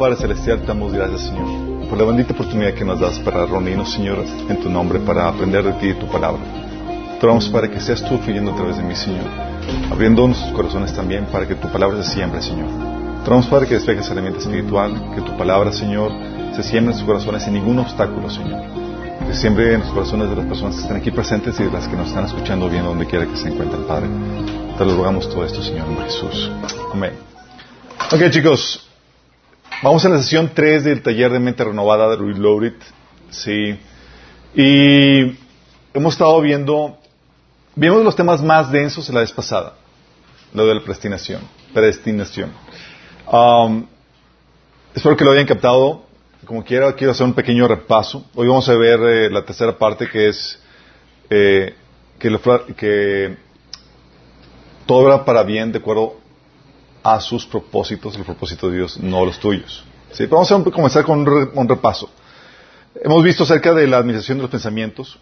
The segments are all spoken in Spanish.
Padre Celestial, te damos gracias, Señor, por la bendita oportunidad que nos das para reunirnos, Señor, en tu nombre, para aprender de ti y tu palabra. Te Padre, que seas tú fluyendo a través de mí, Señor, abriendo nuestros corazones también para que tu palabra se siembre, Señor. Te Padre, que despejes el ambiente espiritual, que tu palabra, Señor, se siembre en sus corazones sin ningún obstáculo, Señor. Que siembre en los corazones de las personas que están aquí presentes y de las que nos están escuchando bien donde quiera que se encuentren, Padre. Te lo rogamos todo esto, Señor, en Jesús. Amén. Ok, chicos. Vamos a la sesión 3 del taller de mente renovada de Reloaded. Sí. Y hemos estado viendo, vimos los temas más densos la vez pasada. Lo de la predestinación. Predestinación. Um, espero que lo hayan captado. Como quiera, quiero hacer un pequeño repaso. Hoy vamos a ver eh, la tercera parte que es eh, que, lo, que todo era para bien de acuerdo a sus propósitos, el propósito de Dios, no los tuyos. ¿Sí? Vamos a comenzar con un, repaso. Hemos visto acerca de la administración de los pensamientos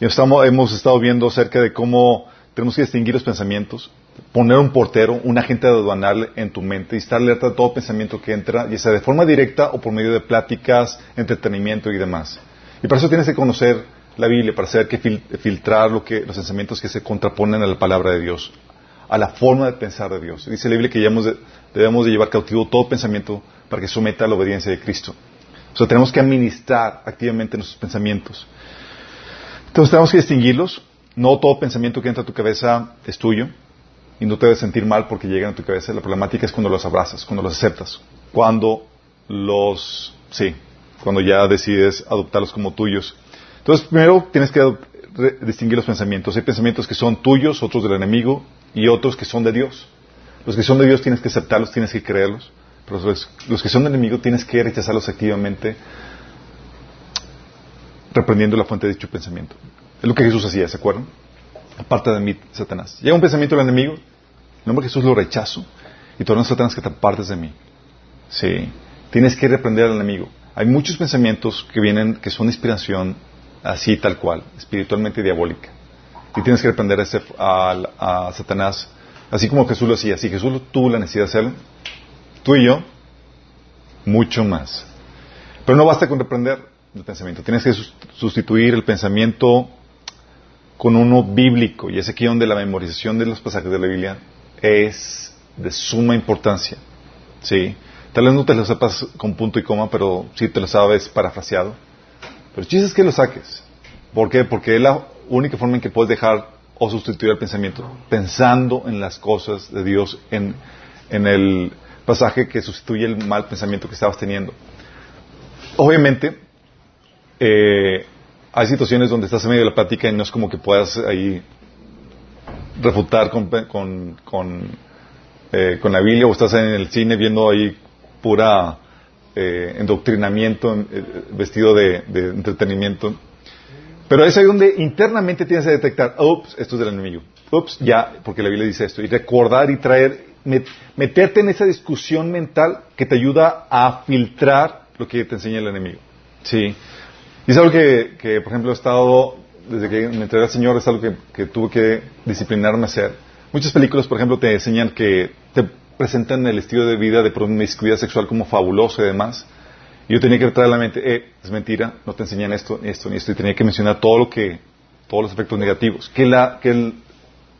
y estamos, hemos estado viendo acerca de cómo tenemos que distinguir los pensamientos, poner un portero, un agente aduanal en tu mente y estar alerta de todo pensamiento que entra, ya sea de forma directa o por medio de pláticas, entretenimiento y demás. Y para eso tienes que conocer la Biblia, para saber que filtrar lo que, los pensamientos que se contraponen a la palabra de Dios a la forma de pensar de Dios. Dice la Biblia que debemos de llevar cautivo todo pensamiento para que someta a la obediencia de Cristo. O sea, tenemos que administrar activamente nuestros pensamientos. Entonces tenemos que distinguirlos. No todo pensamiento que entra a tu cabeza es tuyo y no te debes sentir mal porque llegan a tu cabeza. La problemática es cuando los abrazas, cuando los aceptas, cuando los, sí, cuando ya decides adoptarlos como tuyos. Entonces, primero tienes que distinguir los pensamientos. Hay pensamientos que son tuyos, otros del enemigo, y otros que son de Dios. Los que son de Dios tienes que aceptarlos, tienes que creerlos. Pero los, que son del enemigo tienes que rechazarlos activamente, reprendiendo la fuente de dicho pensamiento. Es lo que Jesús hacía, ¿se acuerdan? Aparte de mí, Satanás. Llega un pensamiento del enemigo, en nombre de Jesús lo rechazo y torno Satanás que te apartes de mí. Sí. Tienes que reprender al enemigo. Hay muchos pensamientos que vienen, que son inspiración así tal cual, espiritualmente diabólica. Y tienes que reprender a, Satanás, así como Jesús lo hacía. Si Jesús tuvo la necesidad de hacerlo, tú y yo, mucho más. Pero no basta con reprender el pensamiento. Tienes que sustituir el pensamiento con uno bíblico. Y es aquí donde la memorización de los pasajes de la Biblia es de suma importancia. ¿Sí? Tal vez no te lo sepas con punto y coma, pero sí te lo sabes parafraseado. Pero el chiste es que lo saques. ¿Por qué? Porque es la única forma en que puedes dejar o sustituir el pensamiento, pensando en las cosas de Dios, en, el pasaje que sustituye el mal pensamiento que estabas teniendo. Obviamente, eh, hay situaciones donde estás en medio de la plática y no es como que puedas ahí refutar con, con, eh, la Biblia o estás en el cine viendo ahí pura eh, endoctrinamiento vestido de entretenimiento pero es ahí donde internamente tienes que detectar, ups, esto es del enemigo. Ups, ya, porque la Biblia dice esto. Y recordar y traer, meterte en esa discusión mental que te ayuda a filtrar lo que te enseña el enemigo. Sí. Y es algo que, que por ejemplo, he estado, desde que me entregué al Señor, es algo que, que tuve que disciplinarme a hacer. Muchas películas, por ejemplo, te enseñan que te presentan el estilo de vida de promiscuidad sexual como fabuloso y demás. Yo tenía que traer a la mente, eh, es mentira, no te enseñan esto, ni esto, ni esto, y tenía que mencionar todo lo que, todos los efectos negativos, que la, que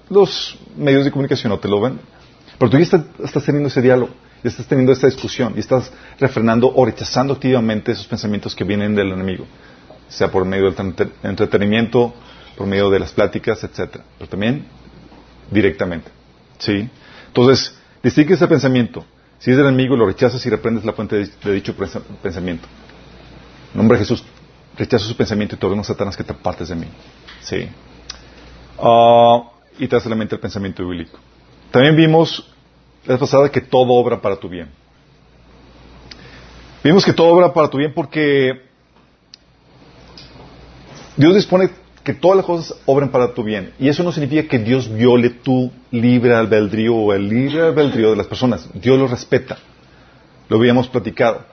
los medios de comunicación no te lo ven. Pero tú ya estás, teniendo ese diálogo, ya estás teniendo esta discusión, y estás refrenando o rechazando activamente esos pensamientos que vienen del enemigo, sea por medio del entretenimiento, por medio de las pláticas, etcétera, pero también directamente. ¿Sí? Entonces, distingue ese pensamiento si es del enemigo, lo rechazas y reprendes la fuente de, dicho pensamiento. En nombre de Jesús, rechazo su pensamiento y te ordeno, Satanás, que te apartes de mí. Sí. Ah, y te hace la mente el pensamiento bíblico. También vimos la pasada que todo obra para tu bien. Vimos que todo obra para tu bien porque Dios dispone que todas las cosas obren para tu bien. Y eso no significa que Dios viole tu libre albedrío o el libre albedrío de las personas. Dios lo respeta. Lo habíamos platicado.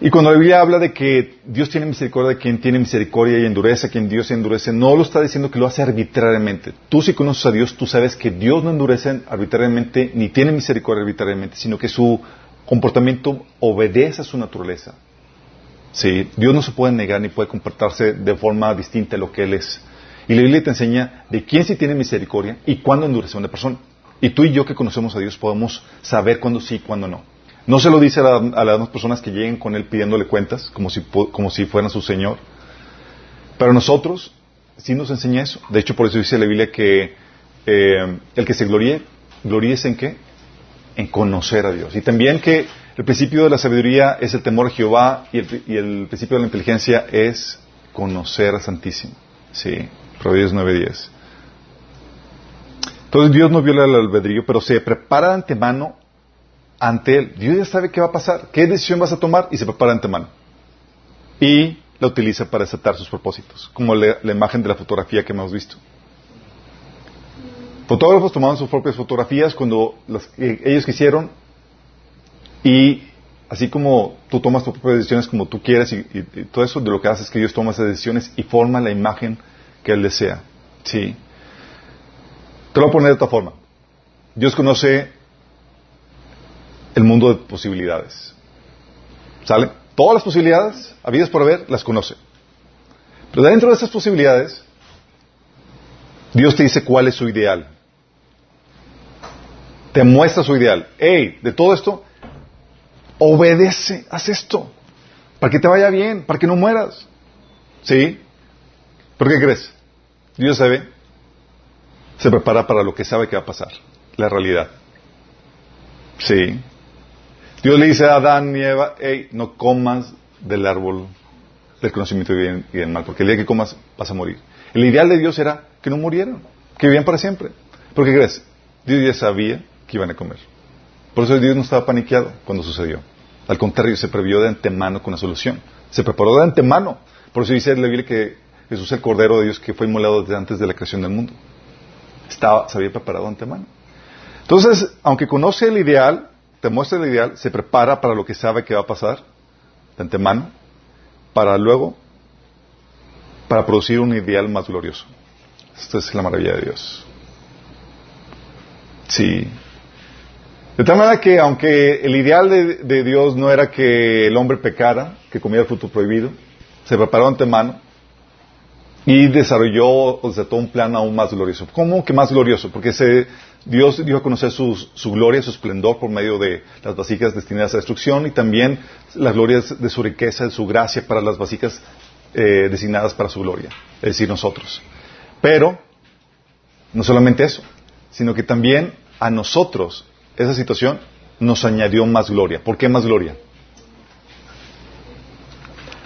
Y cuando la Biblia habla de que Dios tiene misericordia de quien tiene misericordia y endurece a quien Dios endurece, no lo está diciendo que lo hace arbitrariamente. Tú si conoces a Dios, tú sabes que Dios no endurece arbitrariamente ni tiene misericordia arbitrariamente, sino que su comportamiento obedece a su naturaleza. Sí, Dios no se puede negar ni puede comportarse de forma distinta a lo que Él es. Y la Biblia te enseña de quién sí tiene misericordia y cuándo endurece a una persona. Y tú y yo que conocemos a Dios podemos saber cuándo sí y cuándo no. No se lo dice a, las demás personas que lleguen con Él pidiéndole cuentas, como si, como si fueran su Señor. Pero nosotros sí nos enseña eso. De hecho, por eso dice la Biblia que eh, el que se gloríe, gloríese en qué? En conocer a Dios. Y también que el principio de la sabiduría es el temor a Jehová y el, principio de la inteligencia es conocer a Santísimo. Sí, Proverbios 9.10. Entonces Dios no viola el albedrío, pero se prepara de antemano ante Él. Dios ya sabe qué va a pasar, qué decisión vas a tomar y se prepara de antemano. Y la utiliza para desatar sus propósitos, como la imagen de la fotografía que hemos visto. Fotógrafos tomaban sus propias fotografías cuando eh, ellos quisieron y así como tú tomas tus propias decisiones como tú quieres y, todo eso, de lo que hace es que Dios toma esas decisiones y forma la imagen que Él desea. ¿Sí? Te lo voy a poner de otra forma. Dios conoce el mundo de posibilidades. ¿Sale? Todas las posibilidades, habidas por haber, las conoce. Pero dentro de esas posibilidades, Dios te dice cuál es su ideal. Te muestra su ideal. Hey, de todo esto, obedece, haz esto. Para que te vaya bien, para que no mueras. ¿Sí? ¿Por qué crees? Dios sabe, se prepara para lo que sabe que va a pasar, la realidad. Sí. Dios le dice a Adán y Eva, hey, no comas del árbol del conocimiento bien y del mal, porque el día que comas vas a morir. El ideal de Dios era que no murieran, que vivían para siempre. ¿Por qué crees? Dios ya sabía que iban a comer. Por eso Dios no estaba paniqueado cuando sucedió. Al contrario, se previó de antemano con la solución. Se preparó de antemano. Por eso dice la Biblia que Jesús es el Cordero de Dios que fue inmolado desde antes de la creación del mundo. Estaba, se había preparado de antemano. Entonces, aunque conoce el ideal, te muestra el ideal, se prepara para lo que sabe que va a pasar de antemano, para luego, para producir un ideal más glorioso. Esta es la maravilla de Dios. Sí. De tal manera que aunque el ideal de, Dios no era que el hombre pecara, que comiera el fruto prohibido, se preparó de antemano y desarrolló o desató un plan aún más glorioso. ¿Cómo que más glorioso? Porque se, Dios dio a conocer su, gloria, su esplendor por medio de las vasijas destinadas a destrucción y también las glorias de su riqueza, de su gracia para las vasijas eh, designadas para su gloria, es decir, nosotros. Pero, no solamente eso, sino que también a nosotros esa situación nos añadió más gloria. ¿Por qué más gloria?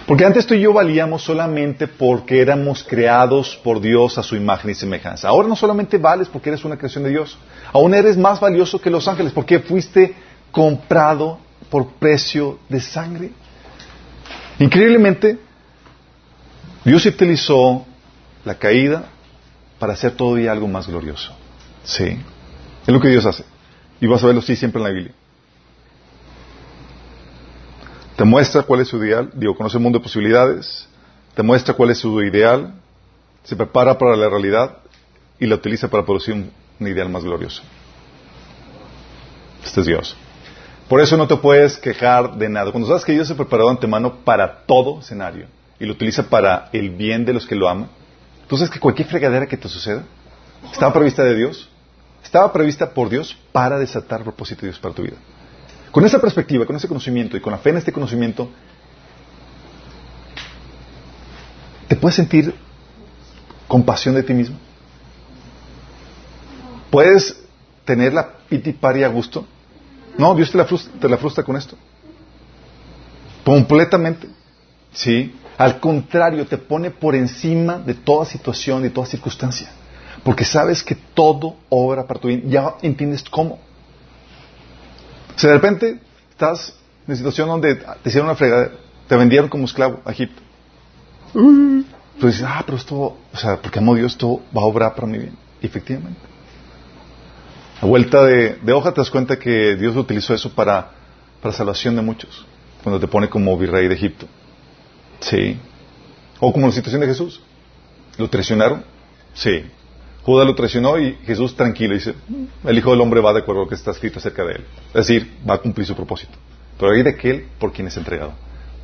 Porque antes tú y yo valíamos solamente porque éramos creados por Dios a su imagen y semejanza. Ahora no solamente vales porque eres una creación de Dios, aún eres más valioso que los ángeles porque fuiste comprado por precio de sangre. Increíblemente, Dios utilizó la caída para hacer todavía algo más glorioso. Sí, es lo que Dios hace. Y vas a verlo así siempre en la Biblia. Te muestra cuál es su ideal, digo, conoce el mundo de posibilidades, te muestra cuál es su ideal, se prepara para la realidad y la utiliza para producir un, ideal más glorioso. Este es Dios. Por eso no te puedes quejar de nada. Cuando sabes que Dios se preparó de antemano para todo escenario y lo utiliza para el bien de los que lo aman, sabes que cualquier fregadera que te suceda estaba prevista de Dios, estaba prevista por Dios para desatar el propósito de Dios para tu vida. Con esa perspectiva, con ese conocimiento y con la fe en este conocimiento, ¿te puedes sentir compasión de ti mismo? ¿Puedes tener la piti a gusto? No, Dios te la, frustra, te la frustra con esto. Completamente. Sí. Al contrario, te pone por encima de toda situación, de toda circunstancia. Porque sabes que todo obra para tu bien. Ya entiendes cómo. Si de repente estás en una situación donde te hicieron una fregadera, te vendieron como esclavo a Egipto. Pues dices, ah, pero esto, o sea, porque amo Dios, esto va a obrar para mi bien. efectivamente. A vuelta de, hoja te das cuenta que Dios utilizó eso para, para salvación de muchos. Cuando te pone como virrey de Egipto. Sí. O como la situación de Jesús. ¿Lo traicionaron? Sí. Judas lo traicionó y Jesús tranquilo dice, el Hijo del Hombre va de acuerdo a lo que está escrito acerca de él. Es decir, va a cumplir su propósito. pero hay de aquel por quien es entregado.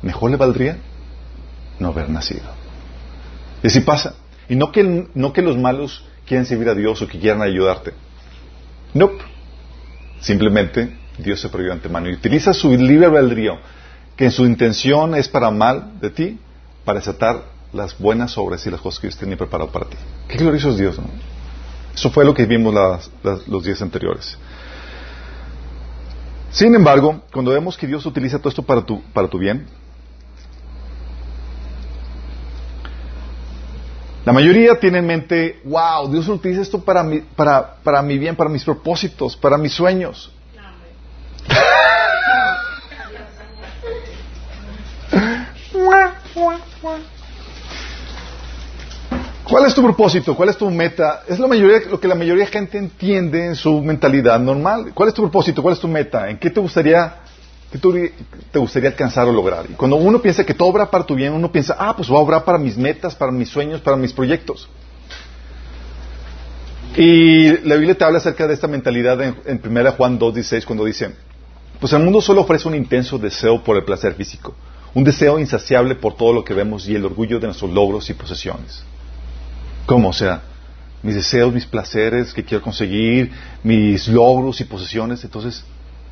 Mejor le valdría no haber nacido. Y así pasa. Y no que, no que los malos quieran servir a Dios o que quieran ayudarte. No. Simplemente Dios se prohibió antemano y utiliza su libre albedrío, que en su intención es para mal de ti, para desatar las buenas obras y las cosas que Dios tiene preparado para ti. Qué glorioso es Dios, ¿no? Eso fue lo que vimos los días anteriores. Sin embargo, cuando vemos que Dios utiliza todo esto para tu, para tu bien, la mayoría tiene en mente, wow, Dios utiliza esto para mi, para, para mi bien, para mis propósitos, para mis sueños. ¿Cuál es tu propósito? ¿Cuál es tu meta? Es lo, mayoría, lo que la mayoría de gente entiende en su mentalidad normal. ¿Cuál es tu propósito? ¿Cuál es tu meta? ¿En qué te gustaría, qué te gustaría alcanzar o lograr? Y cuando uno piensa que todo obra para tu bien, uno piensa, ah, pues va a obrar para mis metas, para mis sueños, para mis proyectos. Y la Biblia te habla acerca de esta mentalidad en, en 1 Juan 2.16 cuando dice, pues el mundo solo ofrece un intenso deseo por el placer físico, un deseo insaciable por todo lo que vemos y el orgullo de nuestros logros y posesiones. ¿Cómo? O sea, mis deseos, mis placeres que quiero conseguir, mis logros y posesiones, entonces,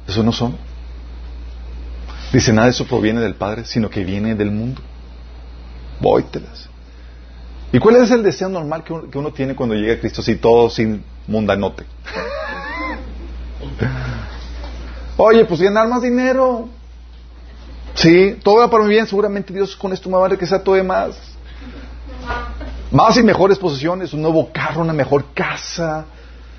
eso no son. Dice, nada de eso proviene del Padre, sino que viene del mundo. Vóytelas. ¿Y cuál es el deseo normal que uno, tiene cuando llega a Cristo así todo sin mundanote? Oye, pues ganar más dinero. Sí, todo va para mi bien, seguramente Dios con esto me va a que sea todo de más. Más y mejores posiciones, un nuevo carro, una mejor casa,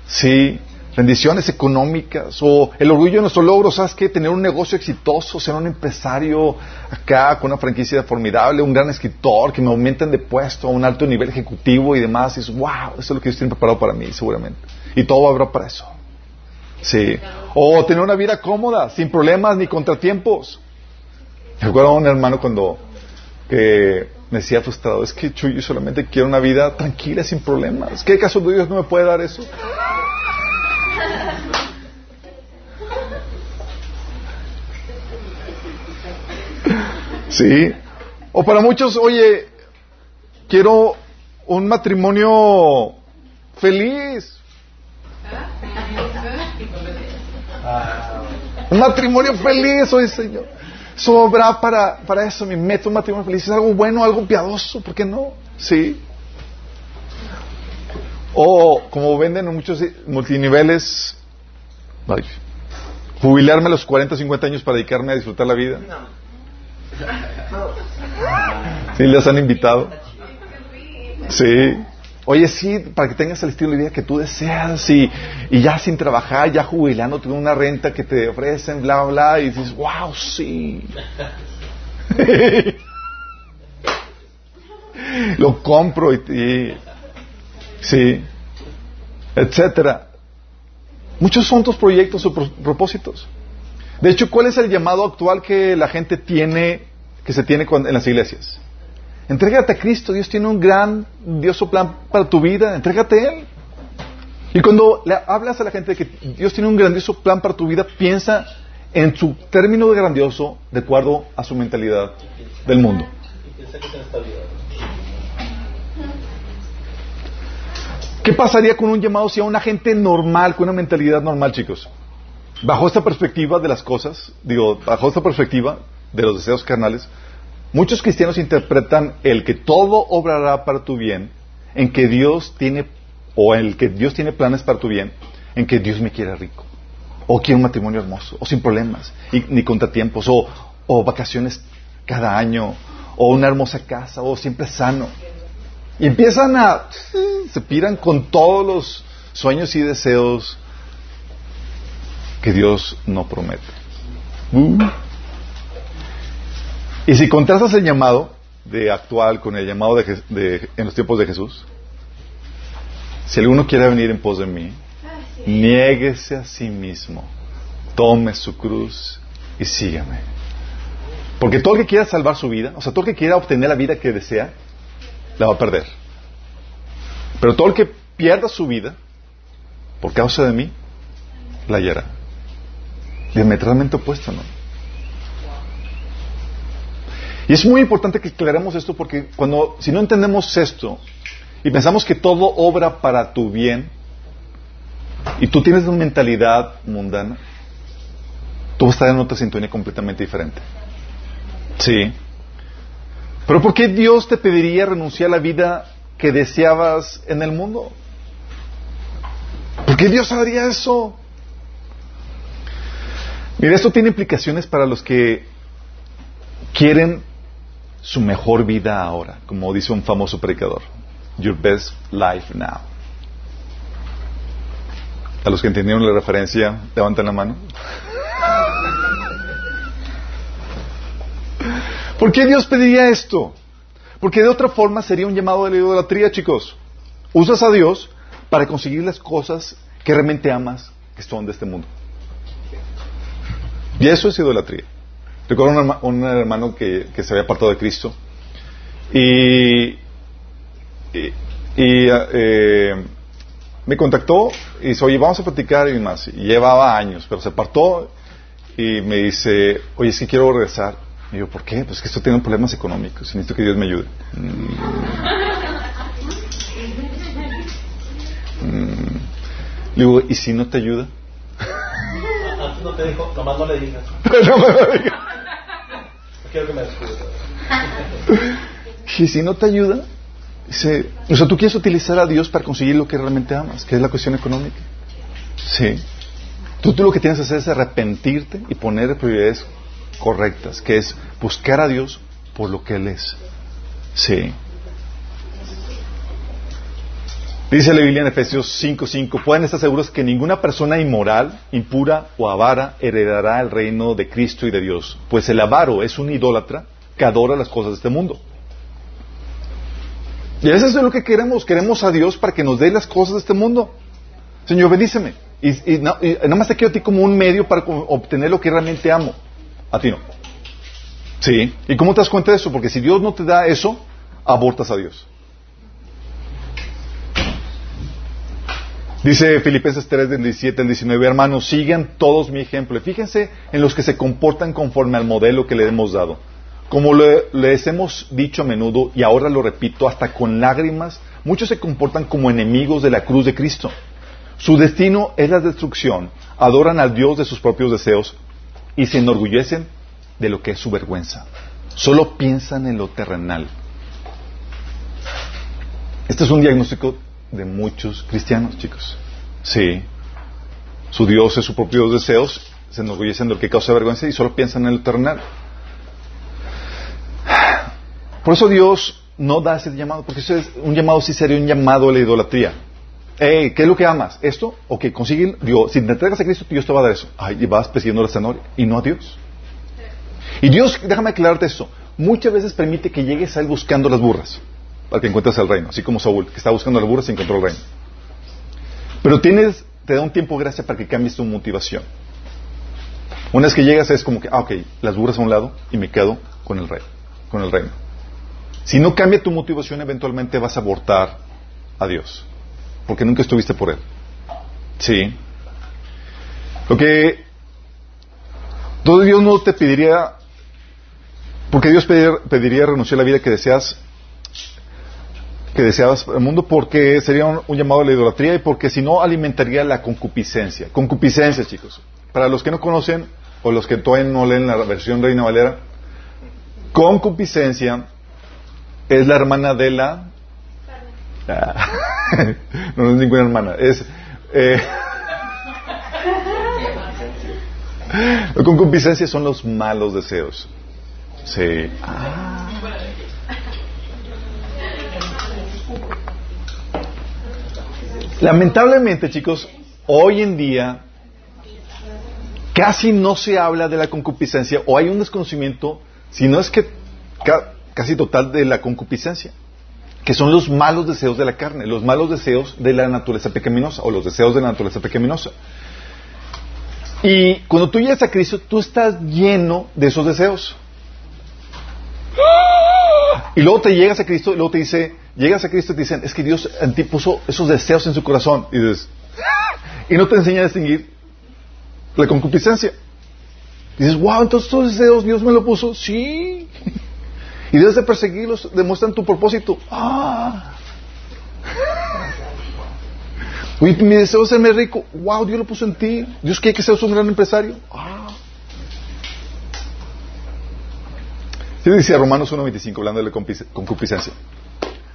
sí, bendiciones económicas, o el orgullo de nuestro logro, ¿sabes qué? Tener un negocio exitoso, ser un empresario acá con una franquicia formidable, un gran escritor, que me aumenten de puesto a un alto nivel ejecutivo y demás, y es wow, eso es lo que Dios tiene preparado para mí, seguramente. Y todo habrá para eso. Sí. O tener una vida cómoda, sin problemas ni contratiempos. Recuerdo a un hermano cuando que me decía frustrado, es que yo solamente quiero una vida tranquila, sin problemas. ¿Qué caso de Dios no me puede dar eso? Sí. O para muchos, oye, quiero un matrimonio feliz. Un matrimonio feliz, oye Señor sobra para, para eso, mi método matrimonio feliz es algo bueno, algo piadoso, ¿por qué no? Sí. O como venden en muchos multiniveles, jubilarme a los 40, 50 años para dedicarme a disfrutar la vida. ¿Sí les han invitado? Sí. Oye, sí, para que tengas el estilo de vida que tú deseas y, y ya sin trabajar, ya jubilando, con una renta que te ofrecen, bla, bla, y dices, wow, sí. Lo compro y, sí, etcétera. Muchos son tus proyectos o propósitos. De hecho, ¿cuál es el llamado actual que la gente tiene, que se tiene en las iglesias? Entrégate a Cristo. Dios tiene un gran Dios plan para tu vida. Entrégate a Él. Y cuando le hablas a la gente de que Dios tiene un grandioso plan para tu vida, piensa en su término de grandioso de acuerdo a su mentalidad del mundo. ¿Qué pasaría con un llamado si a una gente normal, con una mentalidad normal, chicos? Bajo esta perspectiva de las cosas, digo, bajo esta perspectiva de los deseos carnales, Muchos cristianos interpretan el que todo obrará para tu bien, en que Dios tiene, o el que Dios tiene planes para tu bien, en que Dios me quiere rico, o quiere un matrimonio hermoso, o sin problemas, y, ni contratiempos, o, vacaciones cada año, o una hermosa casa, o siempre sano. Y empiezan a, se piran con todos los sueños y deseos que Dios no promete. Uh. Y si contrastas el llamado de actual con el llamado de, en los tiempos de Jesús, si alguno quiere venir en pos de mí, niéguese a sí mismo, tome su cruz y sígame. Porque todo el que quiera salvar su vida, o sea, todo el que quiera obtener la vida que desea, la va a perder. Pero todo el que pierda su vida, por causa de mí, la hallará. Diametralmente opuesto, ¿no? Y es muy importante que aclaremos esto porque cuando, si no entendemos esto y pensamos que todo obra para tu bien y tú tienes una mentalidad mundana, tú vas en otra sintonía completamente diferente. Sí. Pero ¿por qué Dios te pediría renunciar a la vida que deseabas en el mundo? ¿Por qué Dios haría eso? Mira, esto tiene implicaciones para los que quieren su mejor vida ahora, como dice un famoso predicador. Your best life now. A los que entendieron la referencia, levanten la mano. ¿Por qué Dios pediría esto? Porque de otra forma sería un llamado de la idolatría, chicos. Usas a Dios para conseguir las cosas que realmente amas, que son de este mundo. Y eso es idolatría. Recuerdo un, hermano que, se había apartado de Cristo y, y, eh, me contactó y dice, oye, vamos a platicar y más. Y llevaba años, pero se apartó y me dice, oye, es que quiero regresar. Y yo, ¿por qué? Pues que esto tiene problemas económicos y necesito que Dios me ayude. Mm. Mm. Le digo, ¿y si no te ayuda? No te dijo, nomás no le digas. no me lo digas. Que Y si no te ayuda, dice, o sea, tú quieres utilizar a Dios para conseguir lo que realmente amas, que es la cuestión económica. Sí. Tú, tú lo que tienes que hacer es arrepentirte y poner prioridades correctas, que es buscar a Dios por lo que Él es. Sí. Dice la Biblia en Efesios 5:5, pueden estar seguros que ninguna persona inmoral, impura o avara heredará el reino de Cristo y de Dios, pues el avaro es un idólatra que adora las cosas de este mundo. Y eso es lo que queremos, queremos a Dios para que nos dé las cosas de este mundo. Señor, bendíceme. Y, y, nada más te quiero a ti como un medio para obtener lo que realmente amo. A ti no. ¿Sí? ¿Y cómo te das cuenta de eso? Porque si Dios no te da eso, abortas a Dios. Dice Filipenses 3, del 17 al 19, hermanos, sigan todos mi ejemplo. Fíjense en los que se comportan conforme al modelo que le hemos dado. Como les hemos dicho a menudo, y ahora lo repito, hasta con lágrimas, muchos se comportan como enemigos de la cruz de Cristo. Su destino es la destrucción, adoran al Dios de sus propios deseos y se enorgullecen de lo que es su vergüenza. Solo piensan en lo terrenal. Este es un diagnóstico de muchos cristianos, chicos. Sí. Su Dios es sus propios deseos, se enorgullecen de lo que causa vergüenza y solo piensan en lo terrenal. Por eso Dios no da ese llamado, porque es un llamado sí sería un llamado a la idolatría. ¿qué es lo que amas? ¿Esto? O que consiguen, digo, si te entregas a Cristo, Dios te va a dar eso. Ay, y vas persiguiendo la zanahoria, y no a Dios. Y Dios, déjame aclararte esto, muchas veces permite que llegues a Él buscando las burras, para que encuentres el reino, así como Saúl, que está buscando las burras y encontró el reino. Pero tienes, te da un tiempo gracia para que cambies tu motivación. Una vez que llegas es como que, ah, ok, las burras a un lado y me quedo con el reino, con el reino. Si no cambia tu motivación, eventualmente vas a abortar a Dios porque nunca estuviste por Él. Sí. Lo que Dios no te pediría, porque Dios pediría, renunciar a la vida que deseas, que deseabas el mundo, porque sería un, llamado a la idolatría y porque si no alimentaría la concupiscencia. Concupiscencia, chicos. Para los que no conocen o los que todavía no leen la versión Reina Valera, concupiscencia es la hermana de la no, es ninguna hermana. Es. Eh, concupiscencia son los malos deseos. Sí. Lamentablemente, chicos, hoy en día casi no se habla de la concupiscencia o hay un desconocimiento, si no es que casi total de la concupiscencia que son los malos deseos de la carne, los malos deseos de la naturaleza pecaminosa o los deseos de la naturaleza pecaminosa. Y cuando tú llegas a Cristo, tú estás lleno de esos deseos. Y luego te llegas a Cristo y luego te dice, llegas a Cristo y te dicen, es que Dios en ti puso esos deseos en su corazón. Y dices, y no te enseña a distinguir la concupiscencia. Y dices, wow, entonces esos deseos Dios me lo puso. Sí. Y debes de perseguirlos, demuestran tu propósito. ¡Ah! Oye, mi deseo es serme rico. ¡Wow! Dios lo puso en ti. Dios quiere que seas un gran empresario. ¡Ah! Sí dice Romanos 1.25, hablando de la concupiscencia.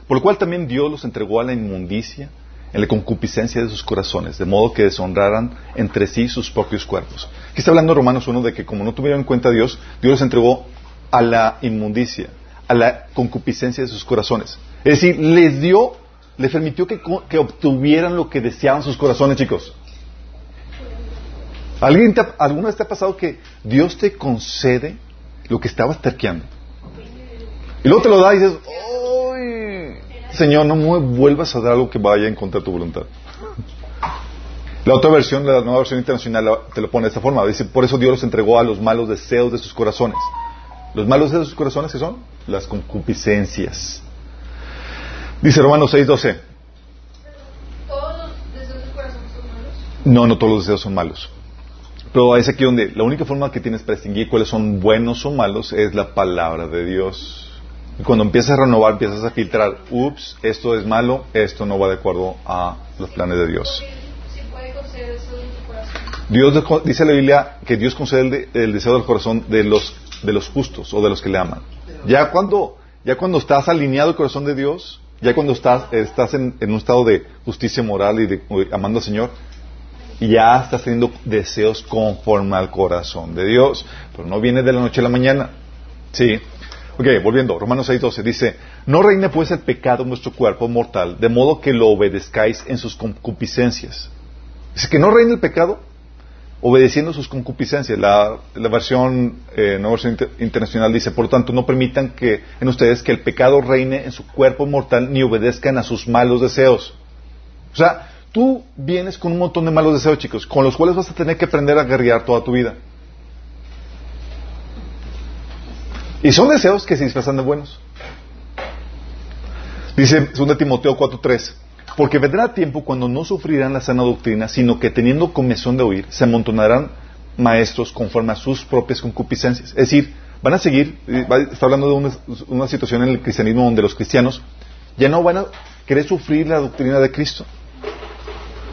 Por lo cual también Dios los entregó a la inmundicia en la concupiscencia de sus corazones, de modo que deshonraran entre sí sus propios cuerpos. Aquí está hablando Romanos 1 de que como no tuvieron en cuenta a Dios, Dios los entregó a la inmundicia, a la concupiscencia de sus corazones. Es decir, les dio, les permitió que, obtuvieran lo que deseaban sus corazones, chicos. ¿Alguien ¿Alguna vez te ha pasado que Dios te concede lo que estabas terqueando? Y luego te lo da y dices, ¡Ay! Señor, no me vuelvas a dar algo que vaya en contra de tu voluntad. La otra versión, la nueva versión internacional, te lo pone de esta forma. Dice, por eso Dios los entregó a los malos deseos de sus corazones. Los malos deseos de sus corazones, ¿qué son? Las concupiscencias. Dice Romanos 6:12. ¿Todos los deseos corazón son malos? No, no todos los deseos son malos. Pero es aquí donde la única forma que tienes para distinguir cuáles son buenos o malos es la palabra de Dios. Y cuando empiezas a renovar, empiezas a filtrar, ups, esto es malo, esto no va de acuerdo a los planes de Dios. En. Dios dice la Biblia que Dios concede el, de- el deseo del corazón de los de los justos o de los que le aman. Ya cuando ya cuando estás alineado al corazón de Dios, ya cuando estás estás en, en un estado de justicia moral y de amando al Señor, ya estás teniendo deseos conforme al corazón de Dios, pero no viene de la noche a la mañana. Sí. Ok, volviendo, Romanos 6:12 dice, no reine pues el pecado en vuestro cuerpo mortal, de modo que lo obedezcáis en sus concupiscencias. Dice que no reine el pecado obedeciendo sus concupiscencias. La, la versión, eh, versión inter- internacional dice, por lo tanto, no permitan que en ustedes que el pecado reine en su cuerpo mortal ni obedezcan a sus malos deseos. O sea, tú vienes con un montón de malos deseos, chicos, con los cuales vas a tener que aprender a guerrear toda tu vida. Y son deseos que se disfrazan de buenos. Dice 2 Timoteo 4:3, porque vendrá tiempo cuando no sufrirán la sana doctrina, sino que teniendo comezón de oír, se amontonarán maestros conforme a sus propias concupiscencias. Es decir, van a seguir, eh, está hablando de una, una situación en el cristianismo donde los cristianos ya no van a querer sufrir la doctrina de Cristo.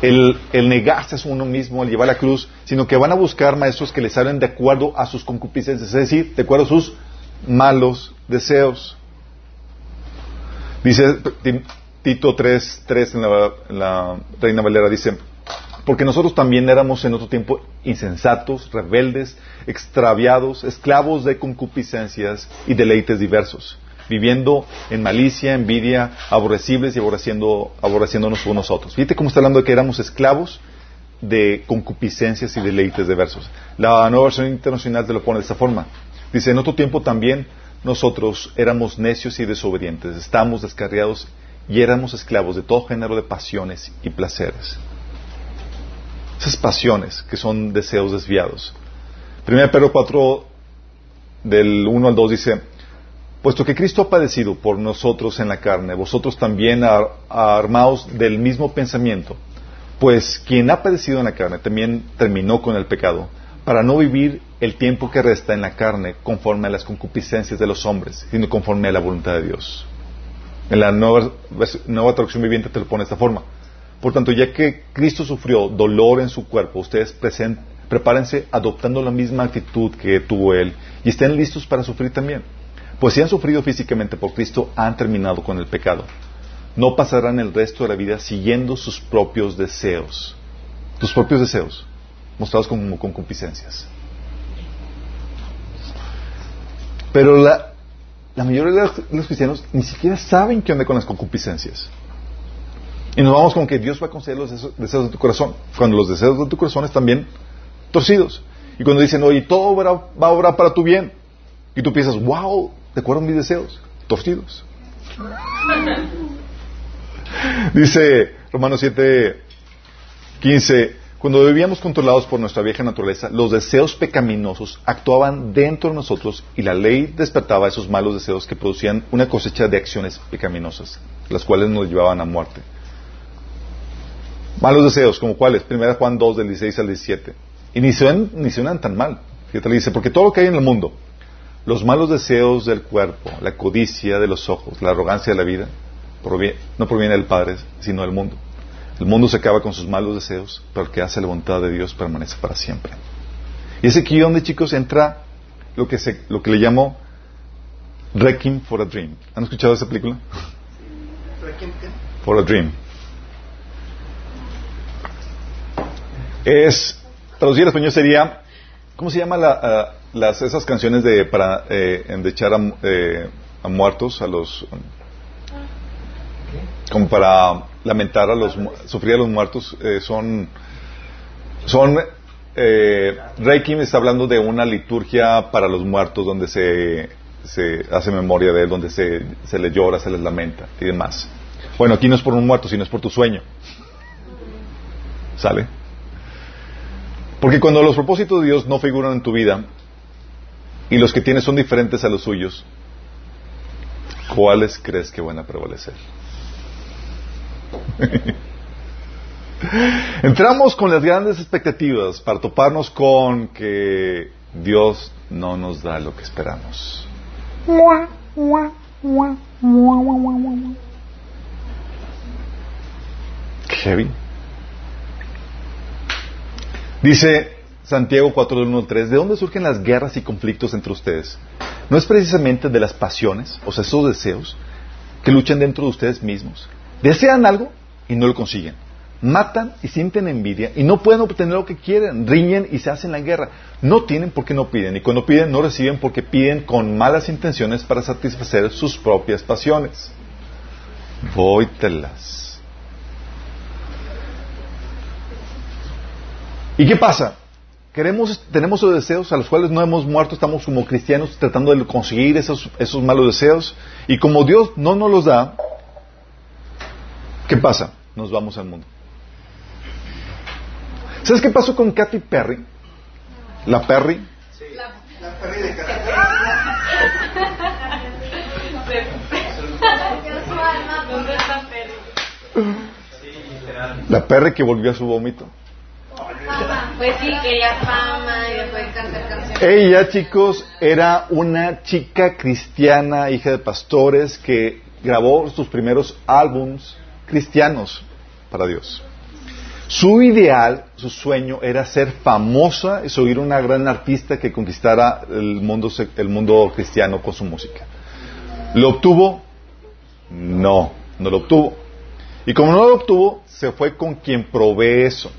El, el negarse a uno mismo, el llevar la cruz, sino que van a buscar maestros que les hablen de acuerdo a sus concupiscencias, es decir, de acuerdo a sus malos deseos. Dice Ti- Tito 3, 3 en la, Reina Valera, dice, porque nosotros también éramos en otro tiempo insensatos, rebeldes, extraviados, esclavos de concupiscencias y deleites diversos, viviendo en malicia, envidia, aborrecibles y aborreciendo, aborreciéndonos unos otros. Fíjate cómo está hablando de que éramos esclavos de concupiscencias y deleites diversos. La nueva versión internacional te lo pone de esta forma. Dice, en otro tiempo también nosotros éramos necios y desobedientes, estábamos descarriados y éramos esclavos de todo género de pasiones y placeres. Esas pasiones que son deseos desviados. 1 Pedro 4, del 1 al 2 dice, puesto que Cristo ha padecido por nosotros en la carne, vosotros también ar- armaos del mismo pensamiento, pues quien ha padecido en la carne también terminó con el pecado, para no vivir el tiempo que resta en la carne conforme a las concupiscencias de los hombres, sino conforme a la voluntad de Dios. En la nueva, nueva traducción viviente te lo pone de esta forma. Por tanto, ya que Cristo sufrió dolor en su cuerpo, ustedes prepárense adoptando la misma actitud que tuvo Él y estén listos para sufrir también. Pues si han sufrido físicamente por Cristo, han terminado con el pecado. No pasarán el resto de la vida siguiendo sus propios deseos. Tus propios deseos, mostrados como concupiscencias. Pero la, la mayoría de los, de los cristianos ni siquiera saben qué onda con las concupiscencias. Y nos vamos con que Dios va a conceder los deseos, deseos de tu corazón, cuando los deseos de tu corazón están bien torcidos. Y cuando dicen, oye, todo va a obrar para tu bien. Y tú piensas, wow, de acuerdo a mis deseos, torcidos. Dice Romanos 7, 15, cuando vivíamos controlados por nuestra vieja naturaleza, los deseos pecaminosos actuaban dentro de nosotros y la ley despertaba esos malos deseos que producían una cosecha de acciones pecaminosas, las cuales nos llevaban a muerte. Malos deseos, como cuáles? Primera Juan 2, del 16 al 17. Y ni suenan, ni suenan tan mal. Fíjate, le dice, porque todo lo que hay en el mundo, los malos deseos del cuerpo, la codicia de los ojos, la arrogancia de la vida, no proviene del Padre, sino del mundo. El mundo se acaba con sus malos deseos, pero el que hace la voluntad de Dios permanece para siempre. Y es aquí donde, chicos, entra lo que, se, lo que le llamo Requiem for a Dream. ¿Han escuchado esa película? For a Dream. Es, traducir al español sería, ¿cómo se llama la, las, esas canciones de, para eh, endechar a, eh, a muertos, a los como para lamentar a los, sufrir a los muertos, eh, son, son, eh, Reiki está hablando de una liturgia para los muertos donde se, se hace memoria de él, donde se, se les llora, se les lamenta y demás. Bueno, aquí no es por un muerto, sino es por tu sueño. ¿Sale? Porque cuando los propósitos de Dios no figuran en tu vida y los que tienes son diferentes a los suyos, ¿cuáles crees que van a prevalecer? Entramos con las grandes expectativas para toparnos con que Dios no nos da lo que esperamos. Heavy. Dice Santiago 4.1.3, ¿de dónde surgen las guerras y conflictos entre ustedes? ¿No es precisamente de las pasiones, o sea, esos deseos, que luchan dentro de ustedes mismos? Desean algo y no lo consiguen. Matan y sienten envidia y no pueden obtener lo que quieren. Riñen y se hacen la guerra. No tienen porque no piden. Y cuando piden, no reciben porque piden con malas intenciones para satisfacer sus propias pasiones. Vóytelas. ¿Y qué pasa? Queremos, tenemos esos deseos a los cuales no hemos muerto, estamos como cristianos tratando de conseguir esos, esos malos deseos. Y como Dios no nos los da, ¿Qué pasa? Nos vamos al mundo. ¿Sabes qué pasó con Katy Perry? La Perry. Sí. La, Perry de Katy La Perry que volvió a su vómito. Pues sí, quería fama y después cantar canciones. Ella, chicos, era una chica cristiana, hija de pastores, que grabó sus primeros álbums cristianos para Dios. Su ideal, su sueño era ser famosa y ser una gran artista que conquistara el mundo, el mundo cristiano con su música. ¿Lo obtuvo? No, no lo obtuvo. Y como no lo obtuvo, se fue con quien provee eso.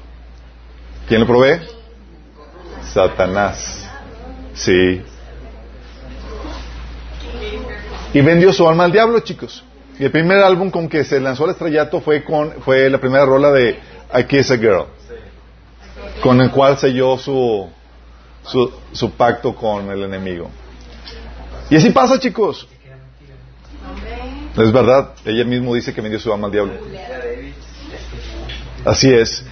¿Quién lo provee? Satanás. Sí. Y vendió su alma al diablo, chicos. Y el primer álbum con que se lanzó al estrellato fue con fue la primera rola de I Kiss a Girl, con el cual selló su, su, pacto con el enemigo. Y así pasa, chicos. Es verdad, ella mismo dice que vendió su alma al diablo. Así es.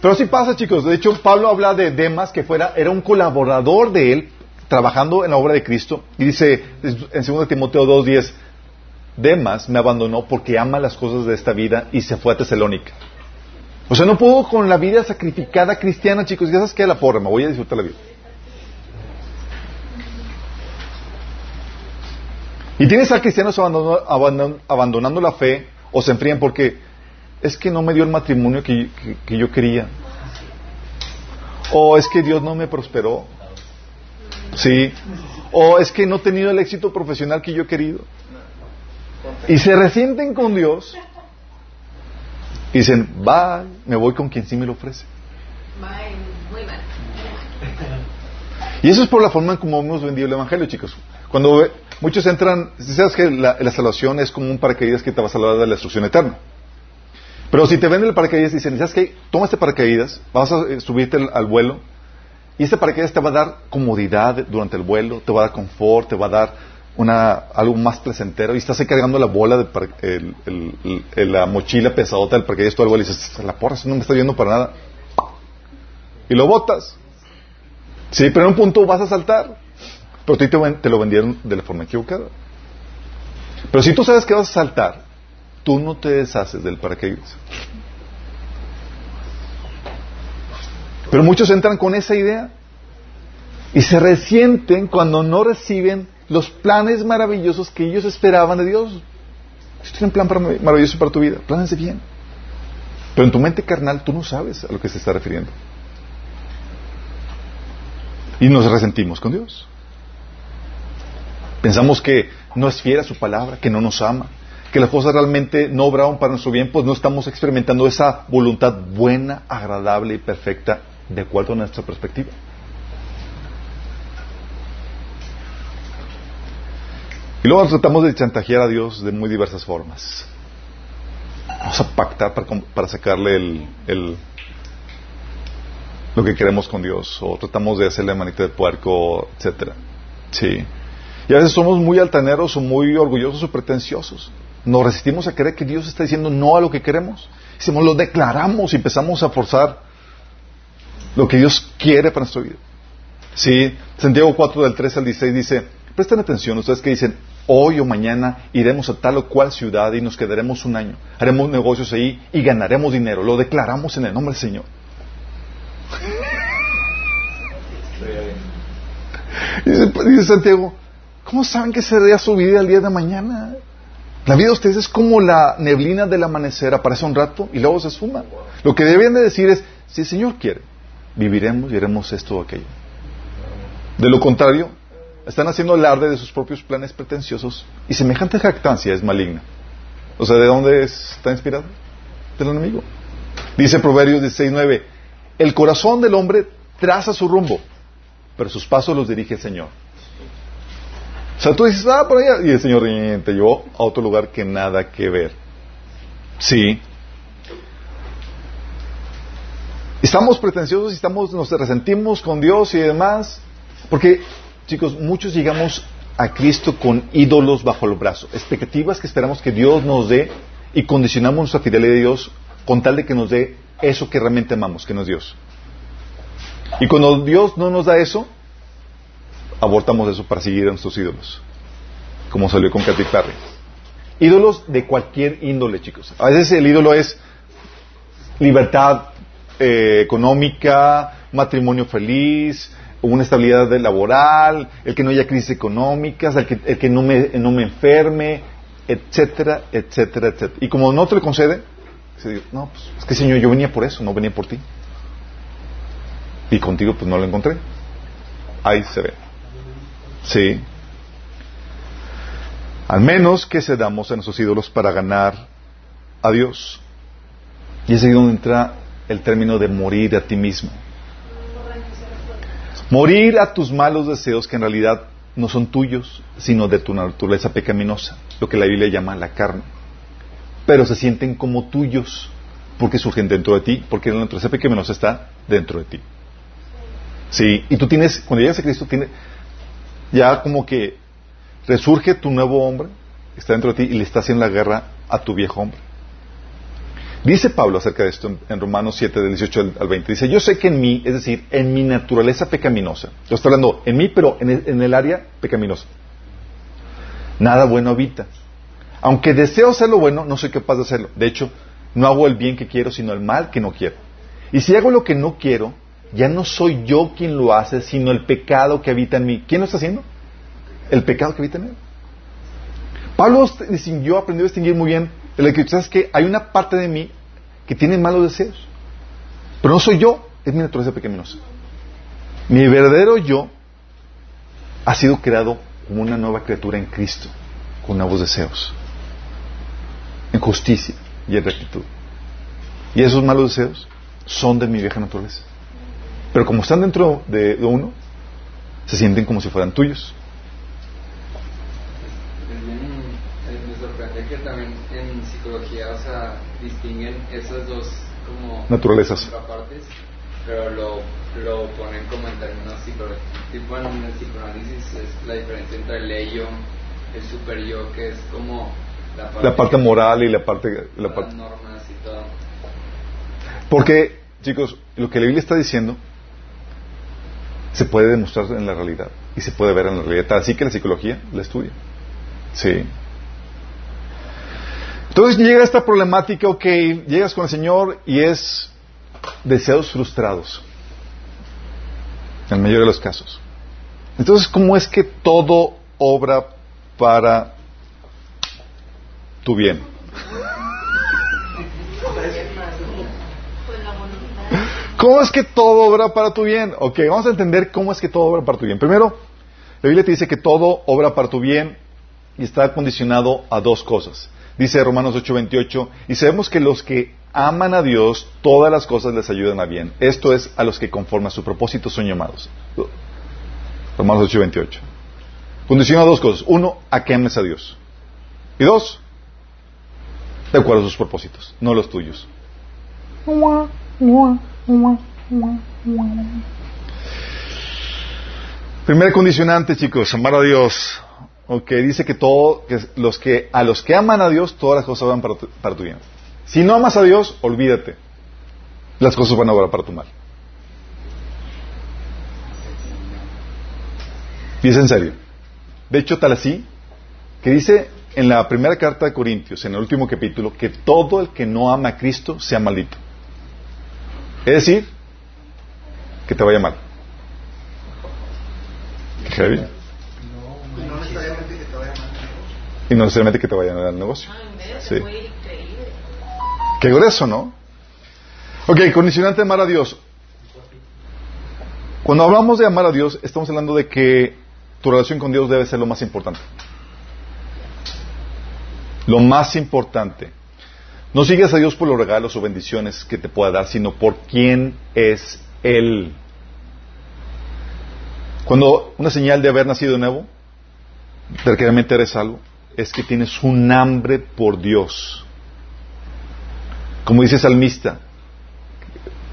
Pero así pasa, chicos. De hecho, Pablo habla de Demas, que fuera, era un colaborador de él, trabajando en la obra de Cristo. Y dice en 2 Timoteo 2.10, Demas me abandonó porque ama las cosas de esta vida y se fue a Tesalónica. O sea, no puedo con la vida sacrificada cristiana, chicos. Ya sabes que la porra, me voy a disfrutar la vida. Y tienes a cristianos abandonando, la fe o se enfrían porque es que no me dio el matrimonio que, que yo quería. O es que Dios no me prosperó. Sí. O es que no he tenido el éxito profesional que yo he querido y se resienten con Dios y dicen, va, me voy con quien sí me lo ofrece. Y eso es por la forma en como hemos vendido el Evangelio, chicos. Cuando muchos entran, sabes que la, salvación es como un paracaídas que te va a salvar de la destrucción eterna. Pero si te venden el paracaídas y dicen, ¿sabes qué? Toma este paracaídas, vas a eh, subirte al vuelo, y este paracaídas te va a dar comodidad durante el vuelo, te va a dar confort, te va a dar una, algo más placentero y estás ahí cargando la bola, de el, la mochila pesadota del paracaídas, todo algo y dices, la porra, eso no me está yendo para nada. Y lo botas. Sí, pero en un punto vas a saltar. Pero ti te, te lo vendieron de la forma equivocada. Pero si tú sabes que vas a saltar, tú no te deshaces del paracaídas. Pero muchos entran con esa idea y se resienten cuando no reciben los planes maravillosos que ellos esperaban de Dios. Dios tiene un plan maravilloso para tu vida, planes de bien. Pero en tu mente carnal tú no sabes a lo que se está refiriendo. Y nos resentimos con Dios. Pensamos que no es fiel a su palabra, que no nos ama, que las cosas realmente no obraron para nuestro bien, pues no estamos experimentando esa voluntad buena, agradable y perfecta de acuerdo a nuestra perspectiva. Y luego tratamos de chantajear a Dios de muy diversas formas. Vamos a pactar para, para sacarle el, lo que queremos con Dios, o tratamos de hacerle manita de puerco, etcétera. Sí. Y a veces somos muy altaneros o muy orgullosos o pretenciosos. Nos resistimos a creer que Dios está diciendo no a lo que queremos. Decimos, lo declaramos y empezamos a forzar lo que Dios quiere para nuestra vida. Sí, Santiago 4 del 13 al 16 dice, presten atención, ustedes que dicen, hoy o mañana iremos a tal o cual ciudad y nos quedaremos un año, haremos negocios ahí y ganaremos dinero, lo declaramos en el nombre del Señor. Dice, Santiago, ¿cómo saben que sería su vida el día de mañana? La vida de ustedes es como la neblina del amanecer, aparece un rato y luego se esfuma. Lo que deben de decir es, si el Señor quiere, viviremos y haremos esto o aquello. De lo contrario, están haciendo alarde de sus propios planes pretenciosos y semejante jactancia es maligna. O sea, ¿de dónde es- está inspirado? Del enemigo. Dice Proverbios 16:9, el corazón del hombre traza su rumbo, pero sus pasos los dirige el Señor. O sea, tú dices, ah, por allá, y el Señor te llevó a otro lugar que nada que ver. Sí. Estamos pretenciosos y estamos, nos resentimos con Dios y demás. Porque, chicos, muchos llegamos a Cristo con ídolos bajo el brazo, expectativas que esperamos que Dios nos dé y condicionamos nuestra fidelidad a Dios con tal de que nos dé eso que realmente amamos, que no es Dios. Y cuando Dios no nos da eso, abortamos eso para seguir a nuestros ídolos, como salió con Katy Perry. Ídolos de cualquier índole, chicos. A veces el ídolo es libertad eh, económica, matrimonio feliz, una estabilidad laboral, el que no haya crisis económicas, el que, el que no, me, no me enferme, etcétera, etcétera, etcétera. Y como no te lo concede, se dice, no, pues es que Señor, yo venía por eso, no venía por ti. Y contigo pues no lo encontré. Ahí se ve. Sí. Al menos que cedamos a nuestros ídolos para ganar a Dios. Y es ahí donde entra el término de morir a ti mismo. Morir a tus malos deseos que en realidad no son tuyos, sino de tu naturaleza pecaminosa, lo que la Biblia llama la carne. Pero se sienten como tuyos porque surgen dentro de ti, porque la naturaleza pecaminosa está dentro de ti. Sí, y tú tienes, cuando llegas a Cristo, tiene, ya como que resurge tu nuevo hombre, está dentro de ti y le está haciendo la guerra a tu viejo hombre. Dice Pablo acerca de esto en, Romanos 7, del 18 al, al 20. Dice, yo sé que en mí, es decir, en mi naturaleza pecaminosa, yo estoy hablando en mí, pero en el, en el área pecaminosa, nada bueno habita. Aunque deseo hacer lo bueno, no soy capaz de hacerlo. De hecho, no hago el bien que quiero, sino el mal que no quiero. Y si hago lo que no quiero, ya no soy yo quien lo hace, sino el pecado que habita en mí. ¿Quién lo está haciendo? El pecado que habita en él. Pablo distinguió, aprendió a distinguir muy bien el que sabes que hay una parte de mí que tiene malos deseos. Pero no soy yo, es mi naturaleza pecaminosa. Mi verdadero yo ha sido creado como una nueva criatura en Cristo, con nuevos deseos, en justicia y en rectitud. Y esos malos deseos son de mi vieja naturaleza. Pero como están dentro de, uno, se sienten como si fueran tuyos. Eh, me sorprende que también en psicología, o sea, distinguen esas dos como Naturalezas. pero lo, lo ponen como en términos psicológicos. Tipo en el psicoanálisis es la diferencia entre el ello, el super yo, que es como la parte, La parte moral y la parte... La parte normas y todo. Porque, chicos, lo que la Biblia está diciendo se puede demostrar en la realidad y se puede ver en la realidad. Así que la psicología la estudia. Sí. Entonces llega esta problemática, ok, llegas con el Señor y es deseos frustrados. En el mayor de los casos. Entonces, ¿cómo es que todo obra para tu bien. ¿Cómo es que todo obra para tu bien? Ok, vamos a entender cómo es que todo obra para tu bien. Primero, la Biblia te dice que todo obra para tu bien y está condicionado a dos cosas. Dice Romanos 8:28, y sabemos que los que aman a Dios, todas las cosas les ayudan a bien. Esto es a los que conforme a su propósito son llamados. Romanos 8:28. Condiciona dos cosas. Uno, a que ames a Dios. Y dos, de acuerdo a sus propósitos, no los tuyos. Primer condicionante, chicos, amar a Dios. Ok, dice que todo, los que, a los que aman a Dios, todas las cosas van para tu, para bien. Si no amas a Dios, olvídate. Las cosas van a obrar para tu mal. Y es en serio. De hecho, tal así, que dice en la primera carta de Corintios, en el último capítulo, que todo el que no ama a Cristo sea maldito. Es decir, que te vaya mal. Heavy. Y no necesariamente que te vayan a dar negocio. Sí. Qué grueso, ¿no? Ok, condicionante amar a Dios. Cuando hablamos de amar a Dios, estamos hablando de que tu relación con Dios debe ser lo más importante. Lo más importante. No sigues a Dios por los regalos o bendiciones que te pueda dar, sino por quién es Él. Cuando una señal de haber nacido de nuevo, de que realmente eres algo, es que tienes un hambre por Dios. Como dice salmista,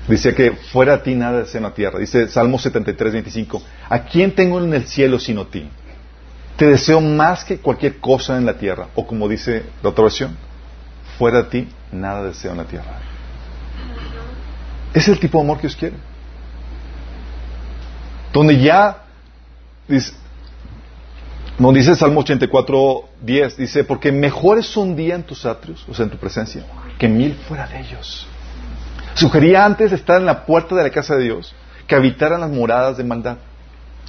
dice que fuera a ti nada desea en la tierra. Dice Salmo 73, 25, ¿a quién tengo en el cielo sino ti? Te deseo más que cualquier cosa en la tierra. O como dice la otra versión, fuera de ti nada deseo en la tierra. Es el tipo de amor que Dios quiere. Donde ya, dice, no dice Salmo 84, 10, dice, porque mejor es un día en tus atrios, o sea, en tu presencia, que mil fuera de ellos. Sugería antes estar en la puerta de la casa de Dios que habitar en las moradas de maldad.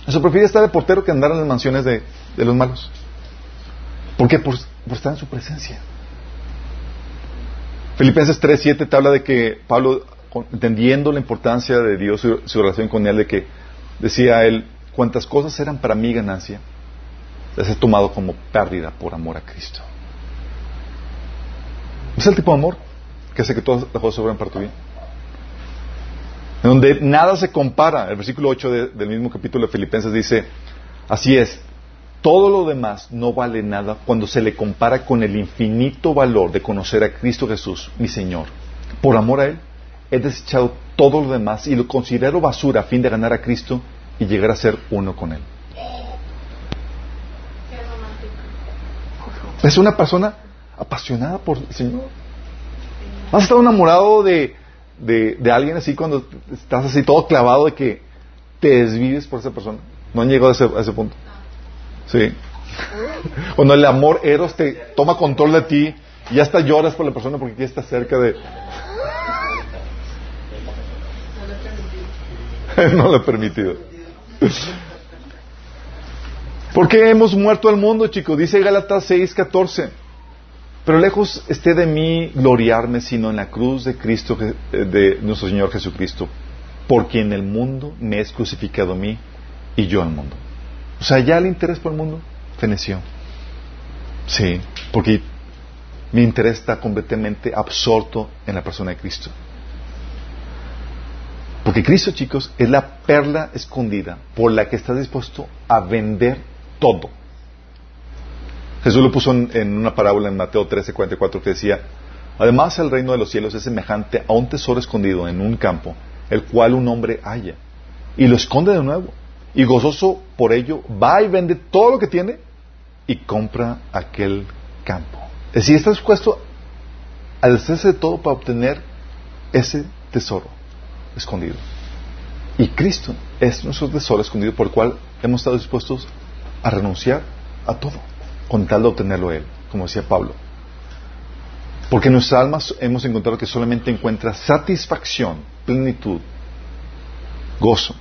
Eso prefiere estar de portero que andar en las mansiones de, de los malos. ¿Por qué? Por, estar en su presencia. Filipenses 3, 7 te habla de que Pablo, entendiendo la importancia de Dios, su, su relación con él, de que decía él, cuantas cosas eran para mí ganancia, las he tomado como pérdida por amor a Cristo. Es el tipo de amor que hace que todas las cosas obren para tu bien. En donde nada se compara. El versículo 8 de- del mismo capítulo de Filipenses dice, así es, todo lo demás no vale nada cuando se le compara con el infinito valor de conocer a Cristo Jesús, mi Señor. Por amor a Él, he desechado todo lo demás y lo considero basura a fin de ganar a Cristo y llegar a ser uno con Él. Qué romántico. Es una persona apasionada por el Señor. ¿Has estado enamorado de, de, alguien así cuando estás así todo clavado de que te desvives por esa persona? ¿No han llegado a ese, punto? Sí. Cuando el amor eros te toma control de ti y hasta lloras por la persona porque ya está cerca de... no lo he permitido. Porque hemos muerto al mundo, chicos. Dice Gálatas 6:14. Pero lejos esté de mí gloriarme, sino en la cruz de Cristo, eh, de nuestro Señor Jesucristo, por quien el mundo me es crucificado a mí y yo al mundo. O sea, ya el interés por el mundo feneció. Sí, porque mi interés está completamente absorto en la persona de Cristo. Porque Cristo, chicos, es la perla escondida por la que estás dispuesto a vender todo. Jesús lo puso en, una parábola en Mateo 13, 44 que decía, además el reino de los cielos es semejante a un tesoro escondido en un campo, el cual un hombre halla, y lo esconde de nuevo, y gozoso por ello va y vende todo lo que tiene y compra aquel campo. Es decir, está dispuesto a deshacerse de todo para obtener ese tesoro escondido. Y Cristo es nuestro tesoro escondido por el cual hemos estado dispuestos a renunciar a todo con tal de obtenerlo Él, como decía Pablo. Porque en nuestras almas hemos encontrado que solamente encuentra satisfacción, plenitud, gozo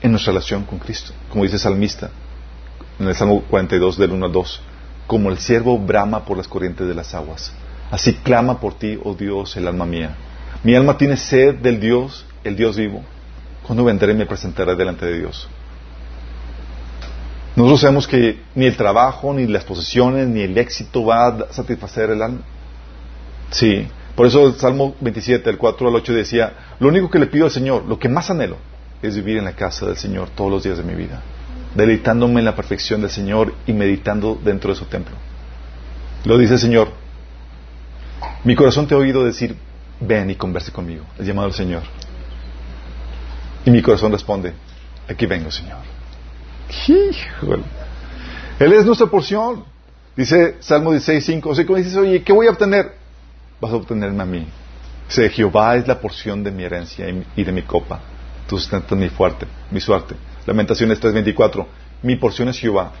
en nuestra relación con Cristo. Como dice el salmista, en el Salmo 42 del 1 al 2, como el siervo brama por las corrientes de las aguas. Así clama por ti, oh Dios, el alma mía. Mi alma tiene sed del Dios, el Dios vivo. ¿Cuándo vendré y me presentaré delante de Dios? Nosotros sabemos que ni el trabajo, ni las posesiones, ni el éxito va a satisfacer el alma. Sí. Por eso el Salmo 27, el 4 al 8 decía, lo único que le pido al Señor, lo que más anhelo, es vivir en la casa del Señor todos los días de mi vida, deleitándome en la perfección del Señor y meditando dentro de su templo. Lo dice el Señor, mi corazón te ha oído decir, ven y converse conmigo, el llamado del Señor. Y mi corazón responde, aquí vengo, Señor. Híjole. Él es nuestra porción. Dice Salmo 16, 5. O sea, oye, ¿qué voy a obtener? Vas a obtenerme a mí. Dice, Jehová es la porción de mi herencia y de mi copa. Tú sustentas mi fuerte, mi suerte. Lamentaciones 3:24. Mi porción es Jehová,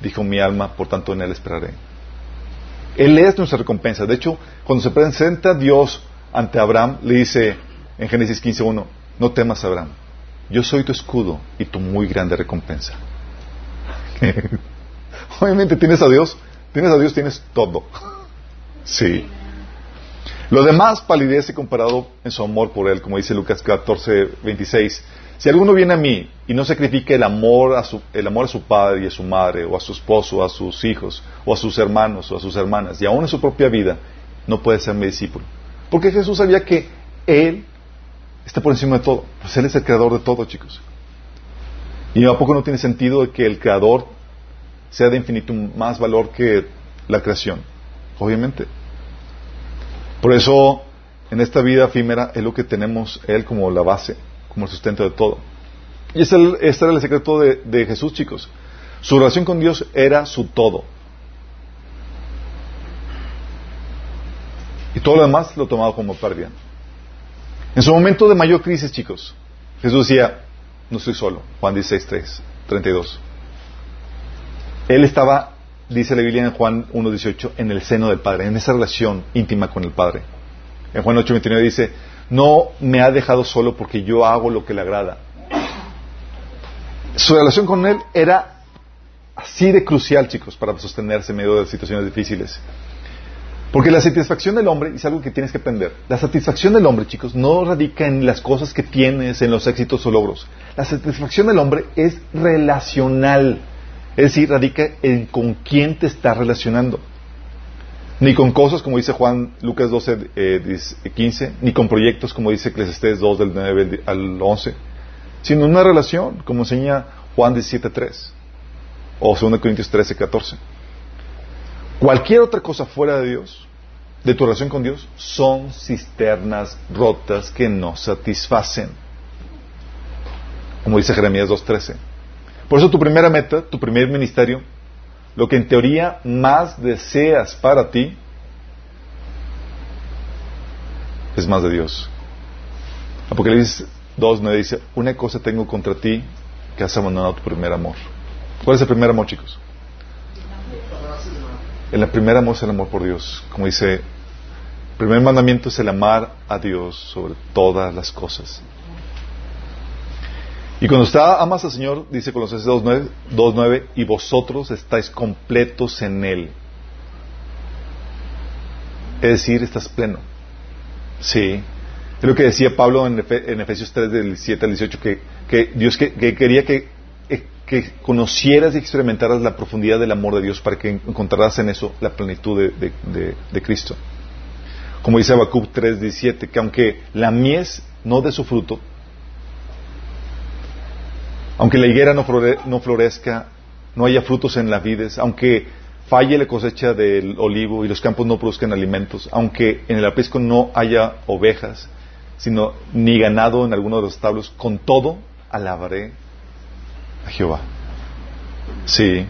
dijo mi alma, por tanto en él esperaré. Él es nuestra recompensa. De hecho, cuando se presenta Dios ante Abraham, le dice en Génesis 15:1, no temas Abraham, yo soy tu escudo y tu muy grande recompensa. Obviamente tienes a Dios, tienes a Dios, tienes todo. Sí. Lo demás palidece comparado en su amor por Él, como dice Lucas 14, 26. Si alguno viene a mí y no sacrifica el amor, a su, el amor a su padre y a su madre, o a su esposo, o a sus hijos, o a sus hermanos, o a sus hermanas, y aún en su propia vida, no puede ser mi discípulo. Porque Jesús sabía que Él está por encima de todo. Pues Él es el creador de todo, chicos. Y a poco no tiene sentido que el creador sea de infinito más valor que la creación. Obviamente. Por eso, en esta vida efímera es lo que tenemos Él como la base, como el sustento de todo. Y ese, este era el secreto de, Jesús, chicos. Su relación con Dios era su todo. Y todo lo demás lo tomaba como pérdida. En su momento de mayor crisis, chicos, Jesús decía, no estoy solo. Juan 16, 3, 32. Él estaba, dice la Biblia en Juan 1, 18, en el seno del Padre, en esa relación íntima con el Padre. En Juan 8, 29 dice, no me ha dejado solo porque yo hago lo que le agrada. Su relación con Él era así de crucial, chicos, para sostenerse en medio de situaciones difíciles. Porque la satisfacción del hombre, es algo que tienes que aprender, la satisfacción del hombre, chicos, no radica en las cosas que tienes, en los éxitos o logros. La satisfacción del hombre es relacional. Es decir, radica en con quién te estás relacionando. Ni con cosas, como dice Juan Lucas 12, eh, 15, ni con proyectos, como dice Eclesiastés 2, del 9 al 11, sino una relación, como enseña Juan 17, 3, o 2 Corintios 13, 14. Cualquier otra cosa fuera de Dios, de tu relación con Dios, son cisternas rotas que no satisfacen. Como dice Jeremías 2.13. Por eso tu primera meta, tu primer ministerio, lo que en teoría más deseas para ti, es más de Dios. Apocalipsis 2.9 dice, una cosa tengo contra ti, que has abandonado tu primer amor. ¿Cuál es el primer amor, chicos? El primer amor es el amor por Dios. Como dice, el primer mandamiento es el amar a Dios sobre todas las cosas. Y cuando está, amas al Señor, dice Colosenses 2.9, y vosotros estáis completos en Él. Es decir, estás pleno. Sí. Es lo que decía Pablo en, Efesios 3, del 7 al 18, que, Dios que, quería que, que, conocieras y experimentaras la profundidad del amor de Dios para que encontraras en eso la plenitud de, Cristo. Como dice Habacuc 3.17, que aunque la mies no dé su fruto, aunque la higuera no, no florezca, no haya frutos en las vides, aunque falle la cosecha del olivo y los campos no produzcan alimentos, aunque en el aprisco no haya ovejas, sino ni ganado en alguno de los establos, con todo alabaré a Jehová. Sí.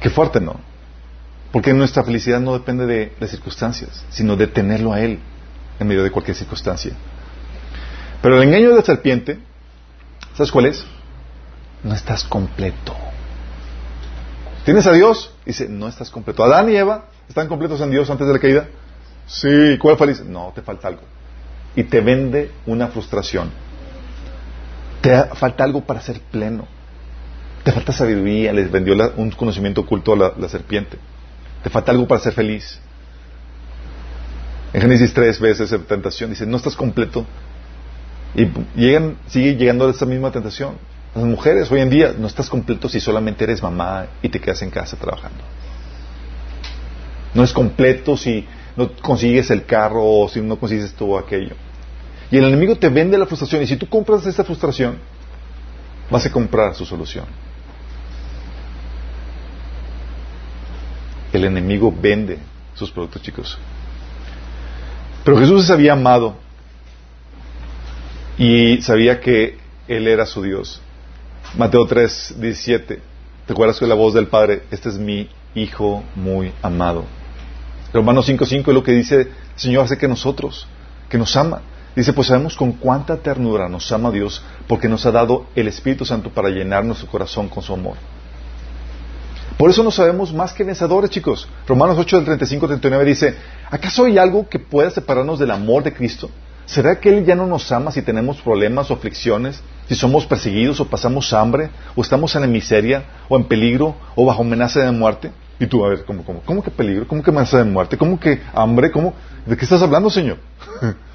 Qué fuerte, ¿no? Porque nuestra felicidad no depende de las circunstancias, sino de tenerlo a Él en medio de cualquier circunstancia. Pero el engaño de la serpiente ¿Sabes cuál es? No estás completo. ¿Tienes a Dios? Dice, no estás completo. Adán y Eva están completos en Dios antes de la caída. Sí, ¿cuál feliz? No, te falta algo. Y te vende una frustración. Te falta algo para ser pleno. Te falta sabiduría, les vendió la- un conocimiento oculto a la, la serpiente. Te falta algo para ser feliz. En Génesis 3 ves esa tentación, dice, no estás completo. Y llegan, sigue llegando a esa misma tentación. Las mujeres hoy en día no estás completo si solamente eres mamá y te quedas en casa trabajando. No es completo si no consigues el carro o si no consigues todo aquello. Y el enemigo te vende la frustración y si tú compras esa frustración, vas a comprar su solución. El enemigo vende sus productos, chicos. Pero Jesús se había amado y sabía que Él era su Dios. Mateo 3, 17. ¿Te acuerdas de la voz del Padre? Este es mi Hijo muy amado. Romanos 5, 5 es lo que dice el Señor hace que nosotros, que nos ama. Dice, pues sabemos con cuánta ternura nos ama Dios porque nos ha dado el Espíritu Santo para llenar nuestro corazón con su amor. Por eso nos sabemos más que vencedores, chicos. Romanos 8 del 35 al 39 dice, ¿acaso hay algo que pueda separarnos del amor de Cristo? ¿Será que Él ya no nos ama si tenemos problemas o aflicciones? Si somos perseguidos o pasamos hambre? ¿O estamos en la miseria? ¿O en peligro? ¿O bajo amenaza de muerte? Y tú, a ver, ¿cómo, cómo, cómo que peligro? ¿Cómo que amenaza de muerte? ¿Cómo que hambre? ¿Cómo? ¿De qué estás hablando, Señor?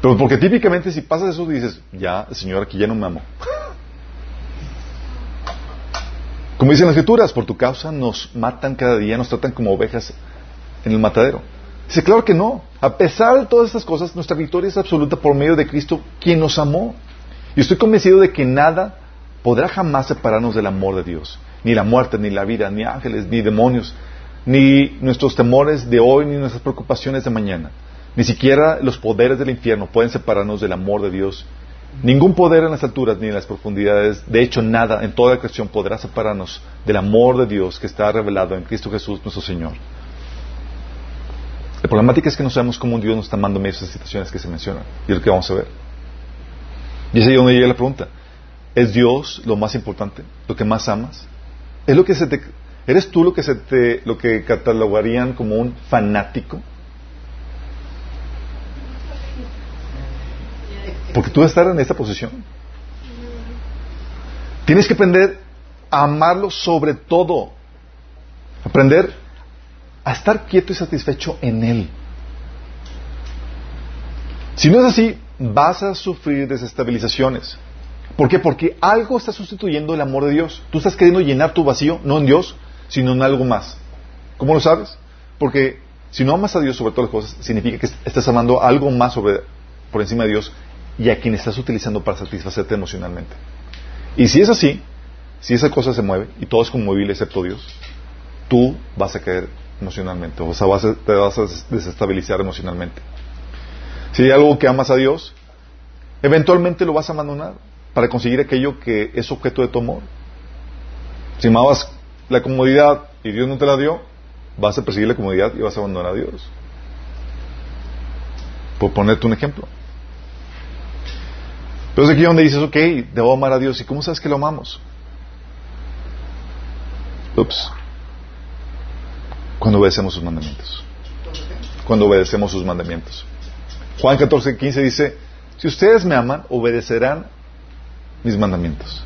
Pero porque típicamente si pasas eso dices, ya, Señor aquí ya no me amó. Como dicen las escrituras, por tu causa nos matan cada día, nos tratan como ovejas en el matadero. Dice, claro que no. A pesar de todas estas cosas, nuestra victoria es absoluta por medio de Cristo, quien nos amó. Y estoy convencido de que nada podrá jamás separarnos del amor de Dios. Ni la muerte, ni la vida, ni ángeles, ni demonios, ni nuestros temores de hoy, ni nuestras preocupaciones de mañana. Ni siquiera los poderes del infierno pueden separarnos del amor de Dios. Ningún poder en las alturas ni en las profundidades, de hecho nada en toda la creación podrá separarnos del amor de Dios que está revelado en Cristo Jesús nuestro Señor. La problemática es que no sabemos cómo Dios nos está amando en medio de esas situaciones que se mencionan. Y es lo que vamos a ver. Y es ahí donde llega la pregunta. ¿Es Dios lo más importante? ¿Lo que más amas? ¿Es lo que ¿Eres tú lo que, se te, lo que catalogarían como un fanático? Porque tú vas a estar en esta posición. Tienes que aprender a amarlo sobre todo. Aprender a estar quieto y satisfecho en Él. Si no es así, vas a sufrir desestabilizaciones. ¿Por qué? Porque algo está sustituyendo el amor de Dios. Tú estás queriendo llenar tu vacío, no en Dios, sino en algo más. ¿Cómo lo sabes? Porque si no amas a Dios sobre todas las cosas, significa que estás amando algo más sobre, por encima de Dios y a quien estás utilizando para satisfacerte emocionalmente. Y si es así, si esa cosa se mueve y todo es conmovible excepto Dios, tú vas a caer emocionalmente, o sea, vas a, te vas a desestabilizar emocionalmente. Si hay algo que amas a Dios, eventualmente lo vas a abandonar para conseguir aquello que es objeto de tu amor. Si amabas la comodidad y Dios no te la dio, vas a perseguir la comodidad y vas a abandonar a Dios. Por ponerte un ejemplo. Pero es aquí donde dices, ok, debo amar a Dios. ¿Y cómo sabes que lo amamos? Ups. Cuando obedecemos sus mandamientos. Cuando obedecemos sus mandamientos. Juan 14, 15 dice, si ustedes me aman, obedecerán mis mandamientos.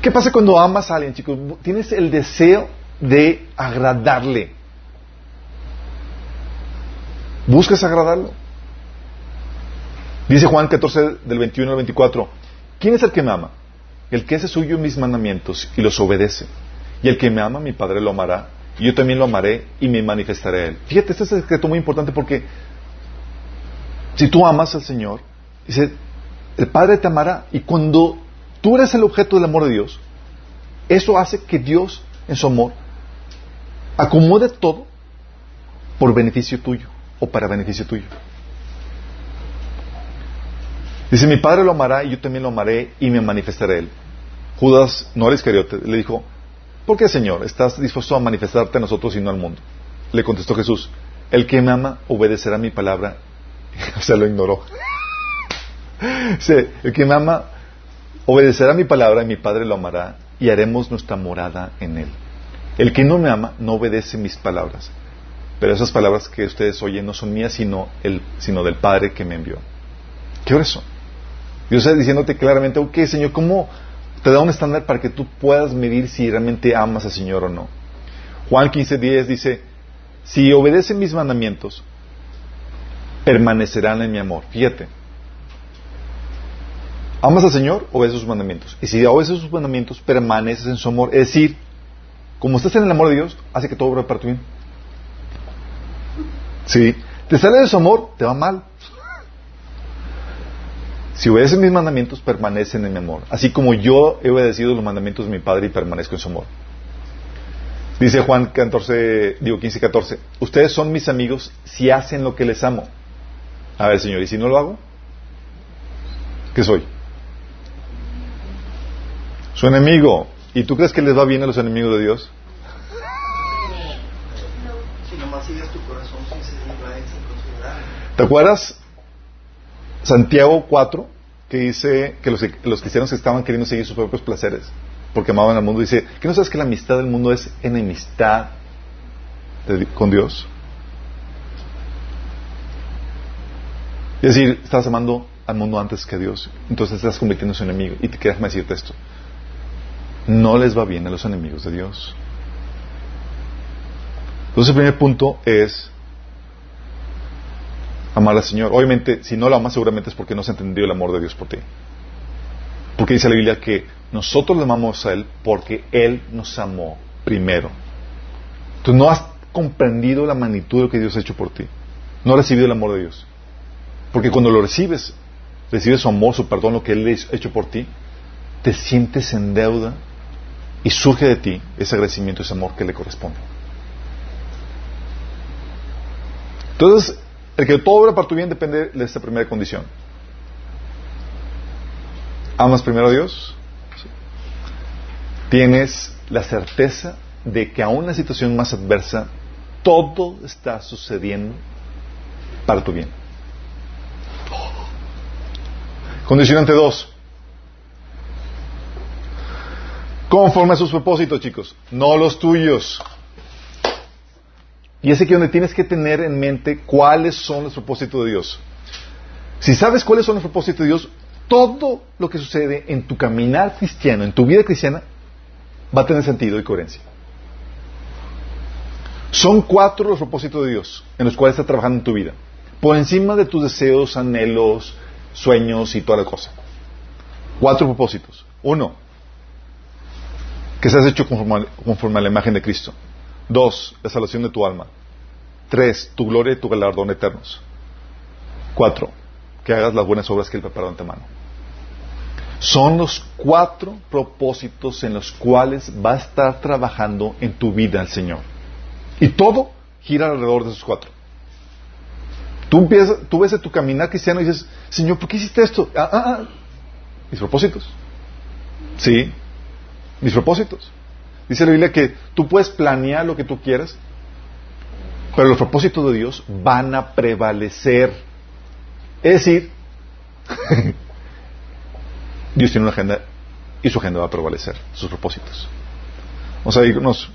¿Qué pasa cuando amas a alguien, chicos? Tienes el deseo de agradarle. ¿Buscas agradarlo? Dice Juan 14 del 21 al 24, ¿quién es el que me ama? El que hace suyo mis mandamientos y los obedece. Y el que me ama, mi Padre lo amará, y yo también lo amaré y me manifestaré a él. Fíjate, este es un secreto muy importante porque si tú amas al Señor, dice, el Padre te amará y cuando tú eres el objeto del amor de Dios, eso hace que Dios, en su amor, acomode todo por beneficio tuyo o para beneficio tuyo. Dice, mi padre lo amará y yo también lo amaré y me manifestaré él. Judas, no era Iscariote, le dijo, ¿por qué, Señor, estás dispuesto a manifestarte a nosotros y no al mundo? Le contestó Jesús, el que me ama obedecerá mi palabra. o sea, lo ignoró. El que me ama obedecerá mi palabra y mi padre lo amará y haremos nuestra morada en él. El que no me ama no obedece mis palabras. Pero esas palabras que ustedes oyen no son mías, sino, el, sino del Padre que me envió. ¿Qué eso? Dios está diciéndote claramente, ok, Señor, ¿cómo te da un estándar para que tú puedas medir si realmente amas al Señor o no. Juan 15:10 dice, si obedecen mis mandamientos, permanecerán en mi amor. Fíjate. Amas al Señor, obedeces sus mandamientos. Y si obedeces sus mandamientos, permaneces en su amor. Es decir, como estás en el amor de Dios, hace que todo obra para tu bien. Si te sale de su amor, te va mal. Si obedeces mis mandamientos, permanecen en mi amor. Así como yo he obedecido los mandamientos de mi Padre y permanezco en su amor. Dice Juan 14, digo 15, 14. Ustedes son mis amigos si hacen lo que les amo. A ver, Señor, ¿y si no lo hago? ¿Qué soy? Su enemigo. ¿Y tú crees que les va bien a los enemigos de Dios? Si nomás sigues tu corazón sin. ¿Te acuerdas Santiago 4 que dice que los, cristianos estaban queriendo seguir sus propios placeres porque amaban al mundo? Dice, ¿que no sabes que la amistad del mundo es enemistad con Dios? Es decir, estás amando al mundo antes que a Dios, entonces estás convirtiendo en su enemigo. Y te quedas decirte esto. No les va bien a los enemigos de Dios. Entonces el primer punto es amar al Señor. Obviamente, si no lo amas, seguramente es porque no se entendió el amor de Dios por ti. Porque dice la Biblia que nosotros le amamos a Él porque Él nos amó primero. Tú no has comprendido la magnitud de lo que Dios ha hecho por ti. No has recibido el amor de Dios. Porque cuando lo recibes, recibes su amor, su perdón, lo que Él ha hecho por ti, te sientes en deuda y surge de ti ese agradecimiento, ese amor que le corresponde. Entonces, el que todo obra para tu bien depende de esta primera condición. ¿Amas primero a Dios? Tienes la certeza de que aún en la situación más adversa, todo está sucediendo para tu bien. Condicionante 2. Conforme a sus propósitos, chicos, no los tuyos. Y es aquí donde tienes que tener en mente cuáles son los propósitos de Dios. Si sabes cuáles son los propósitos de Dios, todo lo que sucede en tu caminar cristiano, en tu vida cristiana, va a tener sentido y coherencia. Son cuatro los propósitos de Dios en los cuales está trabajando en tu vida. Por encima de tus deseos, anhelos, sueños y toda la cosa. Cuatro propósitos. Uno, que seas hecho conforme, conforme a la imagen de Cristo. Dos, la salvación de tu alma. Tres, tu gloria y tu galardón eternos. Cuatro, que hagas las buenas obras que Él preparó antemano. Son los cuatro propósitos en los cuales va a estar trabajando en tu vida el Señor. Y todo gira alrededor de esos cuatro. Tú, empiezas, tú ves tu caminar cristiano y dices, Señor, ¿por qué hiciste esto? Ah, ah, ah. Mis propósitos. Sí, mis propósitos. Dice la Biblia que tú puedes planear lo que tú quieras, pero los propósitos de Dios van a prevalecer. Es decir, Dios tiene una agenda y su agenda va a prevalecer, sus propósitos. Vamos a irnos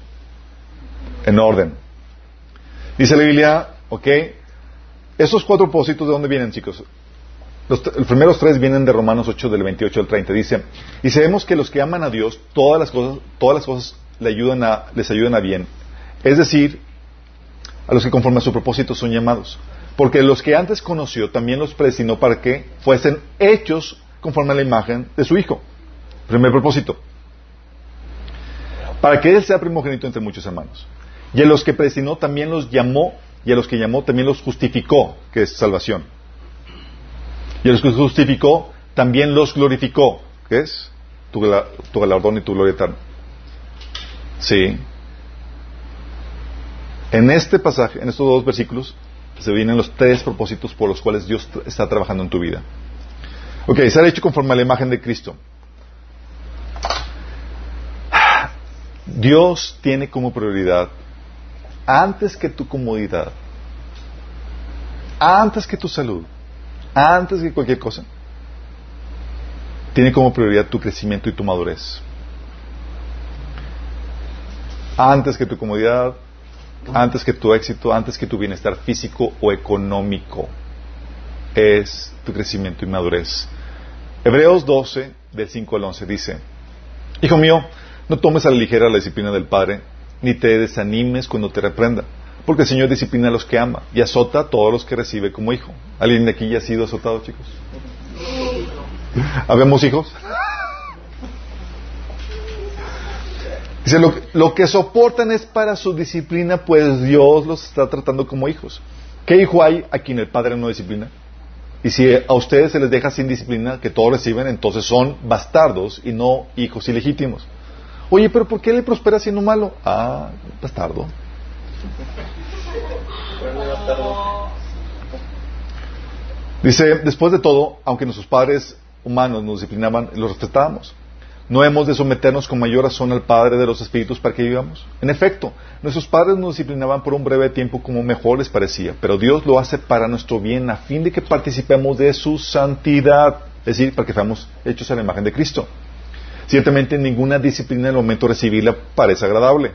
en orden. Dice la Biblia, ok, esos cuatro propósitos, ¿de dónde vienen, chicos? Los, los, primeros tres vienen de Romanos 8, del 28 al 30. Dice, y sabemos que los que aman a Dios, todas las cosas, todas las cosas les ayudan a bien. Es decir, a los que conforme a su propósito son llamados. Porque los que antes conoció también los predestinó para que fuesen hechos conforme a la imagen de su Hijo. Primer propósito. Para que Él sea primogénito entre muchos hermanos. Y a los que predestinó también los llamó, y a los que llamó también los justificó, que es salvación. Y a los que justificó también los glorificó, que es tu galardón y tu gloria eterna. Sí. En este pasaje, en estos dos versículos, se vienen los tres propósitos por los cuales Dios está trabajando en tu vida. Ok, se ha hecho conforme a la imagen de Cristo. Dios tiene como prioridad, antes que tu comodidad, antes que tu salud, antes que cualquier cosa, tiene como prioridad tu crecimiento y tu madurez. Antes que tu comodidad, antes que tu éxito, antes que tu bienestar físico o económico, es tu crecimiento y madurez. Hebreos 12, del 5 al 11 dice, Hijo mío, no tomes a la ligera la disciplina del Padre, ni te desanimes cuando te reprenda, porque el Señor disciplina a los que ama y azota a todos los que recibe como hijo. ¿Alguien de aquí ya ha sido azotado, chicos? ¿Habemos hijos? Dice, lo, lo que soportan es para su disciplina, pues Dios los está tratando como hijos. ¿Qué hijo hay a quien el Padre no disciplina? Y si a ustedes se les deja sin disciplina, que todos reciben, entonces son bastardos y no hijos ilegítimos. Oye, pero ¿por qué le prospera siendo malo? Ah, bastardo. Dice, después de todo, aunque nuestros padres humanos nos disciplinaban, los respetábamos. No hemos de someternos con mayor razón al Padre de los Espíritus para que vivamos. En efecto, nuestros padres nos disciplinaban por un breve tiempo como mejor les parecía, pero Dios lo hace para nuestro bien, a fin de que participemos de su santidad, es decir, para que seamos hechos a la imagen de Cristo. Ciertamente ninguna disciplina en el momento de recibirla parece agradable.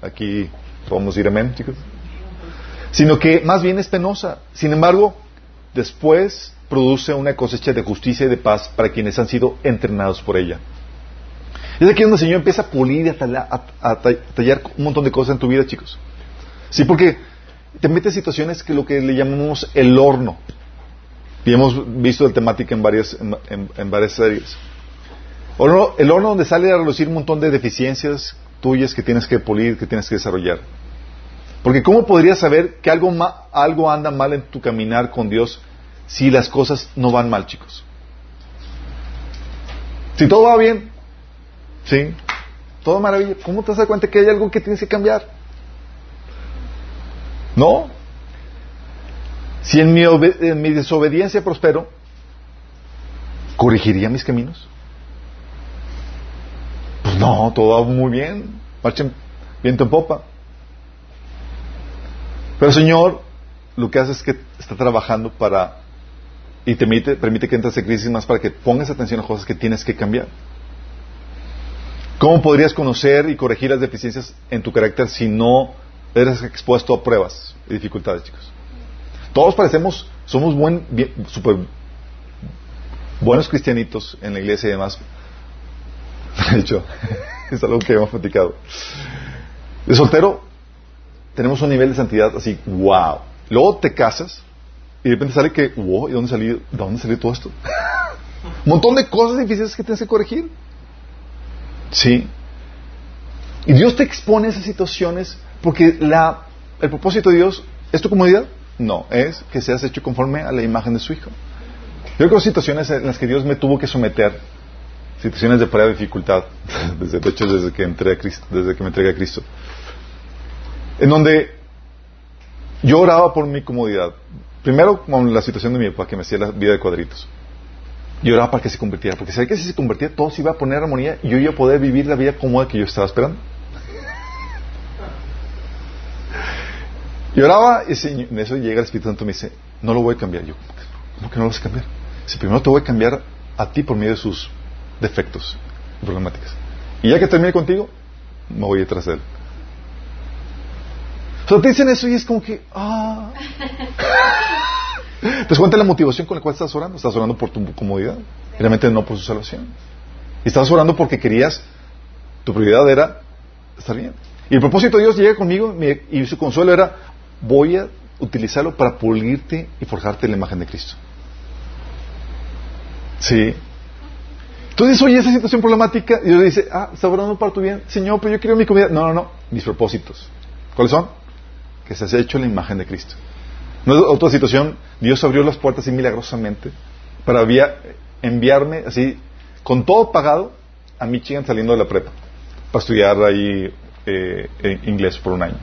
Aquí podemos ir amén, chicos. Sino que más bien es penosa. Sin embargo, después produce una cosecha de justicia y de paz para quienes han sido entrenados por ella. Es aquí donde el Señor empieza a pulir y a tallar, a tallar un montón de cosas en tu vida, chicos. Sí, porque te metes en situaciones que lo que le llamamos el horno. Y hemos visto la temática en varias, en, en varias series. El horno donde sale a relucir un montón de deficiencias tuyas que tienes que pulir, que tienes que desarrollar. Porque ¿cómo podrías saber que algo, algo anda mal en tu caminar con Dios si las cosas no van mal, chicos? Si todo va bien, ¿sí? Todo maravilla, ¿cómo te das cuenta que hay algo que tienes que cambiar? ¿No? Si en mi, en mi desobediencia prospero, ¿corregiría mis caminos? Pues no, todo va muy bien, marchen viento en popa. Pero Señor lo que hace es que está trabajando para y te permite, permite que entres en crisis más para que pongas atención a cosas que tienes que cambiar. ¿Cómo podrías conocer y corregir las deficiencias en tu carácter si no eres expuesto a pruebas y dificultades, chicos? Todos parecemos, somos buen, super buenos cristianitos en la iglesia y demás. De hecho, es algo que hemos platicado. De soltero, tenemos un nivel de santidad así, wow. Luego te casas y de repente sale que, wow, ¿y dónde salió, de dónde salió todo esto? un montón de cosas difíciles que tienes que corregir. Sí. Y Dios te expone a esas situaciones porque la, el propósito de Dios es tu comodidad. No, es que seas hecho conforme a la imagen de su Hijo. Yo creo situaciones en las que Dios me tuvo que someter, situaciones de prueba dificultad, desde, de hecho desde que, entré a Cristo, desde que me entregué a Cristo, en donde yo oraba por mi comodidad. Primero con la situación de mi papá que me hacía la vida de cuadritos. Y oraba para que se convirtiera, porque sabía que si se convertía todo se iba a poner armonía y yo iba a poder vivir la vida cómoda que yo estaba esperando. Y oraba y en eso llega el Espíritu Santo y me dice, no lo voy a cambiar. Yo, ¿cómo que no lo vas a cambiar? Si primero te voy a cambiar a ti por medio de sus defectos y problemáticas. Y ya que termine contigo, me voy detrás de él. O te dicen eso y es como que, ah. ¿Te cuenta la motivación con la cual estás orando? Estás orando por tu comodidad, realmente no por su salvación. Y estás orando porque querías, tu prioridad era estar bien. Y el propósito de Dios llega conmigo y su consuelo era, voy a utilizarlo para pulirte y forjarte la imagen de Cristo. Sí. Entonces, oye, esa situación problemática, y Dios dice, ah, está orando para tu bien. Señor, pero yo quiero mi comida. No, no, no. Mis propósitos. ¿Cuáles son? Que se ha hecho la imagen de Cristo. No es otra situación. Dios abrió las puertas así milagrosamente para enviarme así, con todo pagado, a Michigan saliendo de la prepa, para estudiar ahí eh, inglés por un año.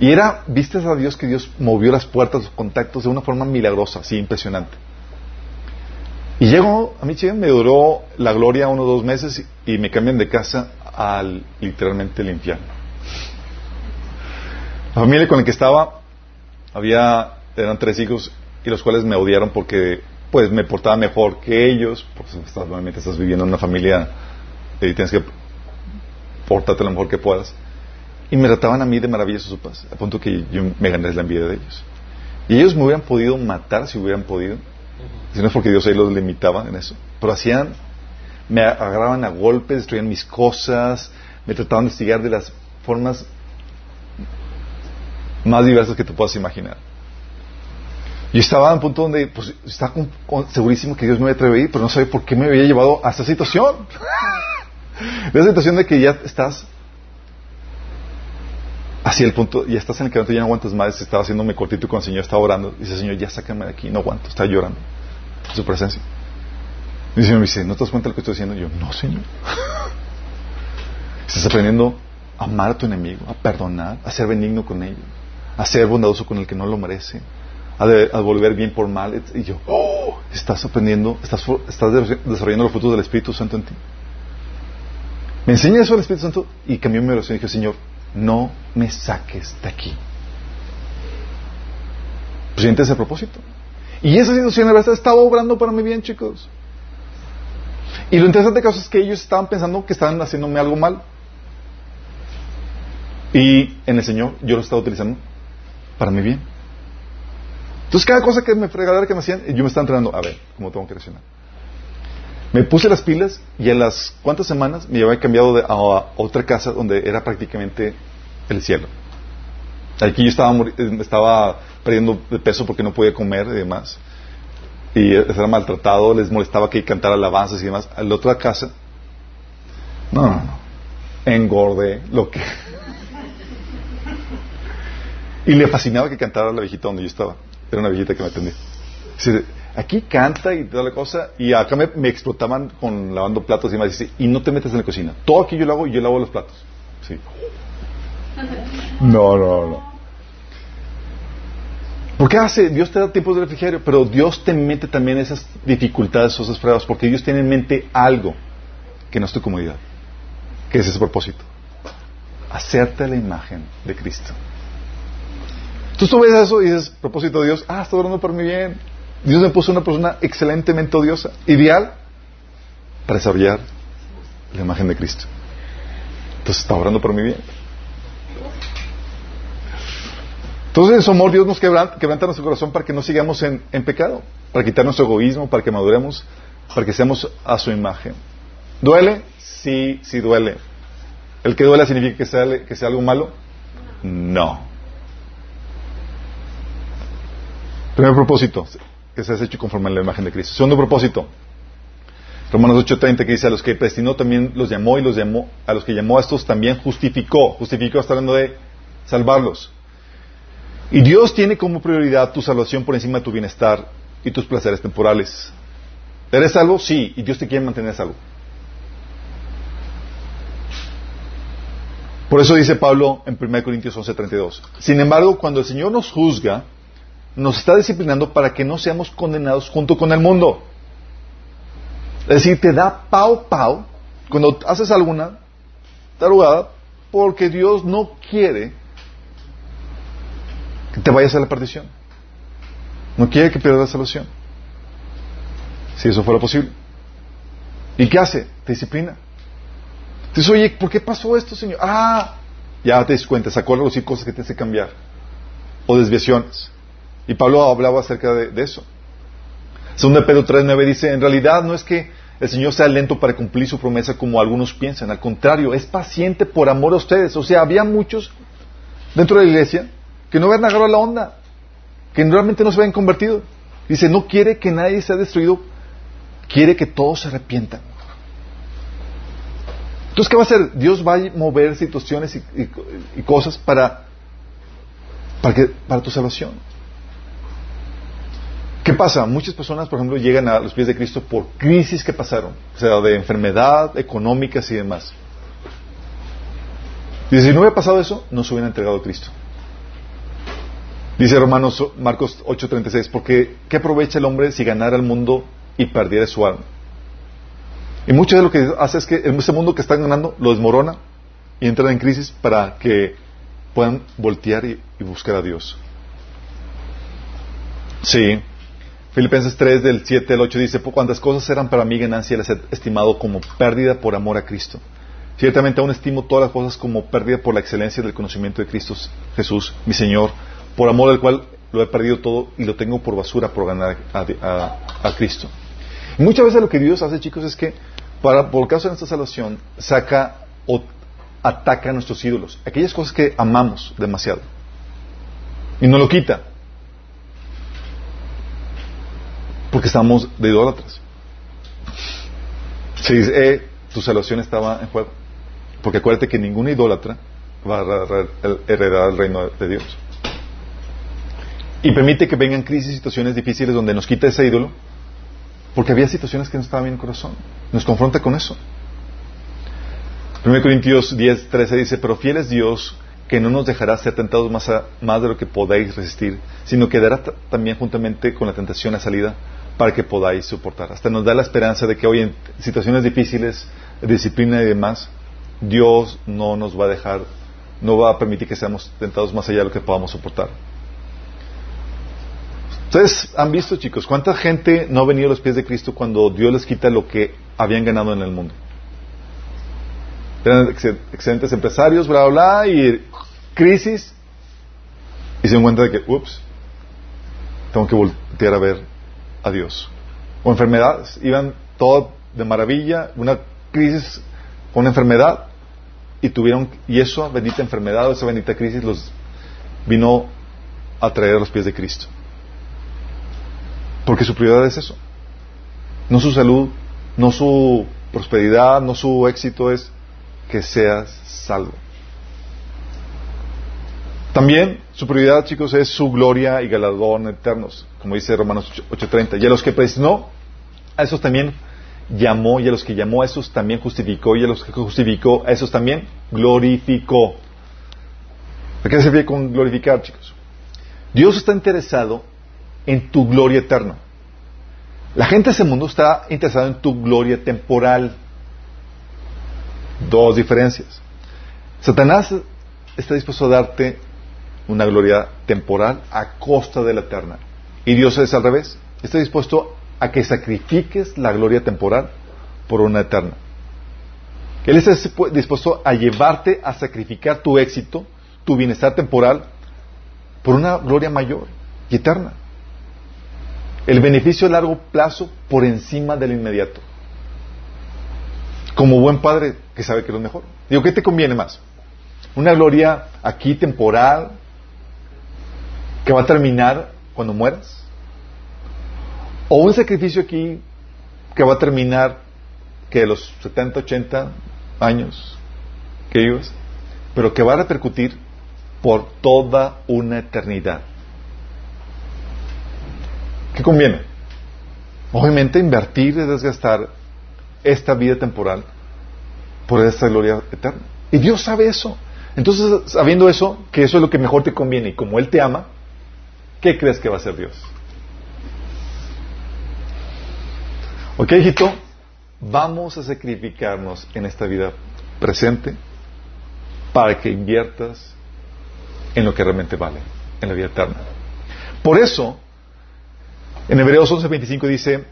Y era, viste a Dios que Dios movió las puertas, los contactos de una forma milagrosa, así impresionante. Y llego a Michigan, me duró la gloria uno o dos meses y me cambian de casa al literalmente el infierno. La familia con la que estaba había, eran tres hijos y los cuales me odiaron porque pues me portaba mejor que ellos, pues estás, normalmente estás viviendo en una familia y tienes que portarte lo mejor que puedas. Y me trataban a mí de maravilloso su paz, a punto que yo me gané la envidia de ellos. Y ellos me hubieran podido matar si hubieran podido, si no es porque Dios ahí los limitaba en eso. Pero hacían, me agarraban a golpes, destruían mis cosas, me trataban de hostigar de las formas más diversas que te puedas imaginar. Yo estaba en un punto donde pues, estaba con- con- segurísimo que Dios me había ahí, pero no sabía por qué me había llevado a esta situación. esa situación de que ya estás hacia el punto, ya estás en el que ya no aguantas más, estaba haciéndome cortito cuando el Señor estaba orando. Y dice, Señor, ya sácame de aquí, no aguanto, está llorando en su presencia. Y el Señor me dice, ¿no te das cuenta de lo que estoy haciendo? Y yo, no, Señor. Estás aprendiendo a amar a tu enemigo, a perdonar, a ser benigno con ellos, a ser bondadoso con el que no lo merece, a, de- a devolver bien por mal. Y yo, oh, estás aprendiendo, estás, de- desarrollando los frutos del Espíritu Santo en ti. Me enseña eso el Espíritu Santo y cambió mi oración y dije, Señor, no me saques de aquí. Sientes ese propósito. Y esa situación, la verdad, estaba obrando para mi bien, chicos. Y lo interesante caso es que ellos estaban pensando que estaban haciéndome algo mal. Y en el Señor yo lo estaba utilizando para mi bien. Entonces cada cosa que me fregadera que me hacían, yo me estaba entrenando a ver cómo tengo que reaccionar. Me puse las pilas y a las cuantas semanas me había cambiado a, otra casa donde era prácticamente el cielo. Aquí yo estaba, eh, estaba perdiendo de peso porque no podía comer y demás. Y era maltratado, les molestaba que cantara alabanzas y demás. A la otra casa, no, no, no. Engordé lo que. Y le fascinaba que cantara la viejita donde yo estaba. Era una viejita que me atendía. Aquí canta y toda la cosa. Y acá me, me explotaban con lavando platos y demás. Y no te metes en la cocina. Todo aquí yo lo hago y yo lavo los platos. Sí. No, no, no. ¿Por qué hace? Dios te da tiempos de refrigerio, pero Dios te mete también esas dificultades, esas pruebas, porque Dios tiene en mente algo que no es tu comodidad, que es ese propósito. Hacerte la imagen de Cristo. Tú ves eso y dices, propósito de Dios, ah, está orando por mi bien. Dios me puso una persona excelentemente odiosa, ideal para desarrollar la imagen de Cristo. Entonces está orando por mi bien. Entonces en su amor Dios nos quebranta, quebranta nuestro corazón para que no sigamos en, en pecado, para quitar nuestro egoísmo, para que maduremos, para que seamos a su imagen. ¿Duele? Sí, sí duele. ¿El que duele significa que sea, que sea algo malo? No. Primer propósito, que seas hecho conforme a la imagen de Cristo. Segundo propósito, Romanos 8:30 que dice, a los que predestinó también los llamó y los llamó, a los que llamó a estos también justificó. Justificó está hablando de salvarlos. Y Dios tiene como prioridad tu salvación por encima de tu bienestar y tus placeres temporales. ¿Eres salvo? Sí, y Dios te quiere mantener salvo. Por eso dice Pablo en 1 Corintios 11:32. Sin embargo, cuando el Señor nos juzga, nos está disciplinando para que no seamos condenados junto con el mundo. Es decir, te da pau pau cuando haces alguna tarugada porque Dios no quiere que te vayas a la perdición. No quiere que pierdas la salvación. Si eso fuera posible. ¿Y qué hace? Te disciplina. Dices, oye, ¿por qué pasó esto, Señor? Ah, ya te das cuenta, sacó a relucir cosas que te hace cambiar. O desviaciones. Y Pablo hablaba acerca de, eso. Segunda Pedro 3.9 dice, en realidad no es que el Señor sea lento para cumplir su promesa como algunos piensan. Al contrario, es paciente por amor a ustedes. O sea, había muchos dentro de la iglesia que no habían agarrado la onda, que realmente no se habían convertido. Dice, no quiere que nadie sea destruido, quiere que todos se arrepientan. Entonces, ¿qué va a hacer? Dios va a mover situaciones y, y- cosas para, para tu salvación. ¿Qué pasa? Muchas personas, por ejemplo, llegan a los pies de Cristo por crisis que pasaron, o sea, de enfermedad, económicas y demás. Dice, si no hubiera pasado eso, no se hubieran entregado a Cristo. Dice Romanos Marcos 8:36, porque ¿qué aprovecha el hombre si ganara el mundo y perdiera su alma? Y mucho de lo que hace es que ese mundo que están ganando lo desmorona y entran en crisis para que puedan voltear y, y buscar a Dios. Sí. Filipenses 3 del 7 al 8 dice, por cuantas cosas eran para mí ganancia las he estimado como pérdida por amor a Cristo. Ciertamente aún estimo todas las cosas como pérdida por la excelencia del conocimiento de Cristo Jesús, mi Señor, por amor al cual lo he perdido todo y lo tengo por basura por ganar a, Cristo. Muchas veces lo que Dios hace, chicos, es que para, por causa de nuestra salvación, saca o ataca a nuestros ídolos, aquellas cosas que amamos demasiado. Y no lo quita. Porque estamos de idólatras. Se dice, eh, tu salvación estaba en juego. Porque acuérdate que ningún idólatra va a heredar el reino de Dios. Y permite que vengan crisis situaciones difíciles donde nos quita ese ídolo, porque había situaciones que no estaban bien en el corazón. Nos confronta con eso. 1 Corintios 10, 13 dice, pero fiel es Dios que no nos dejará ser tentados más, más de lo que podáis resistir, sino que dará también juntamente con la tentación la salida para que podáis soportar. Hasta nos da la esperanza de que hoy en situaciones difíciles, disciplina y demás, Dios no nos va a dejar, no va a permitir que seamos tentados más allá de lo que podamos soportar. Ustedes han visto, chicos, cuánta gente no ha venido a los pies de Cristo cuando Dios les quita lo que habían ganado en el mundo. Eran excelentes empresarios, bla, bla, bla, y crisis, y se dan cuenta de que, ups, tengo que voltear a ver a Dios. O enfermedades, iban todo de maravilla, una crisis una enfermedad, y tuvieron, y eso, bendita enfermedad, esa bendita crisis, los vino a traer a los pies de Cristo. Porque su prioridad es eso. No su salud, no su prosperidad, no su éxito es que seas salvo. También su prioridad, chicos, es su gloria y galardón eternos, como dice Romanos 8:30. Y a los que no a esos también llamó, y a los que llamó a esos también justificó, y a los que justificó a esos también glorificó. ¿A qué se refiere con glorificar, chicos? Dios está interesado en tu gloria eterna. La gente de ese mundo está interesada en tu gloria temporal. Dos diferencias. Satanás está dispuesto a darte una gloria temporal a costa de la eterna. Y Dios es al revés. Está dispuesto a que sacrifiques la gloria temporal por una eterna. Él está dispuesto a llevarte a sacrificar tu éxito, tu bienestar temporal, por una gloria mayor y eterna. El beneficio a largo plazo por encima del inmediato como buen padre que sabe que es lo mejor. Digo, ¿qué te conviene más? ¿Una gloria aquí temporal que va a terminar cuando mueras? ¿O un sacrificio aquí que va a terminar que los 70, 80 años que vivas, pero que va a repercutir por toda una eternidad? ¿Qué conviene? Obviamente invertir y desgastar esta vida temporal por esta gloria eterna. Y Dios sabe eso. Entonces, sabiendo eso, que eso es lo que mejor te conviene y como Él te ama, ¿qué crees que va a hacer Dios? Ok, hijito, vamos a sacrificarnos en esta vida presente para que inviertas en lo que realmente vale, en la vida eterna. Por eso, en Hebreos 11:25 dice,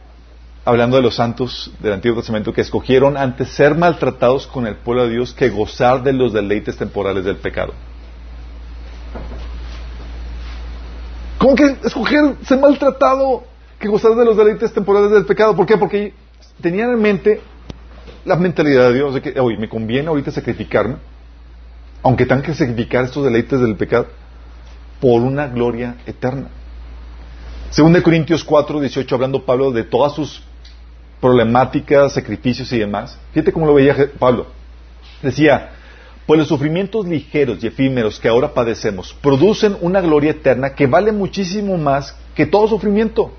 hablando de los santos del Antiguo Testamento que escogieron antes ser maltratados con el pueblo de Dios que gozar de los deleites temporales del pecado. ¿Cómo que escoger ser maltratado que gozar de los deleites temporales del pecado? ¿Por qué? Porque tenían en mente la mentalidad de Dios de que, oye, me conviene ahorita sacrificarme, aunque tengan que sacrificar estos deleites del pecado, por una gloria eterna. Según Corintios 4, 18, hablando Pablo de todas sus problemáticas, sacrificios y demás. Fíjate cómo lo veía Pablo. Decía, pues los sufrimientos ligeros y efímeros que ahora padecemos producen una gloria eterna que vale muchísimo más que todo sufrimiento.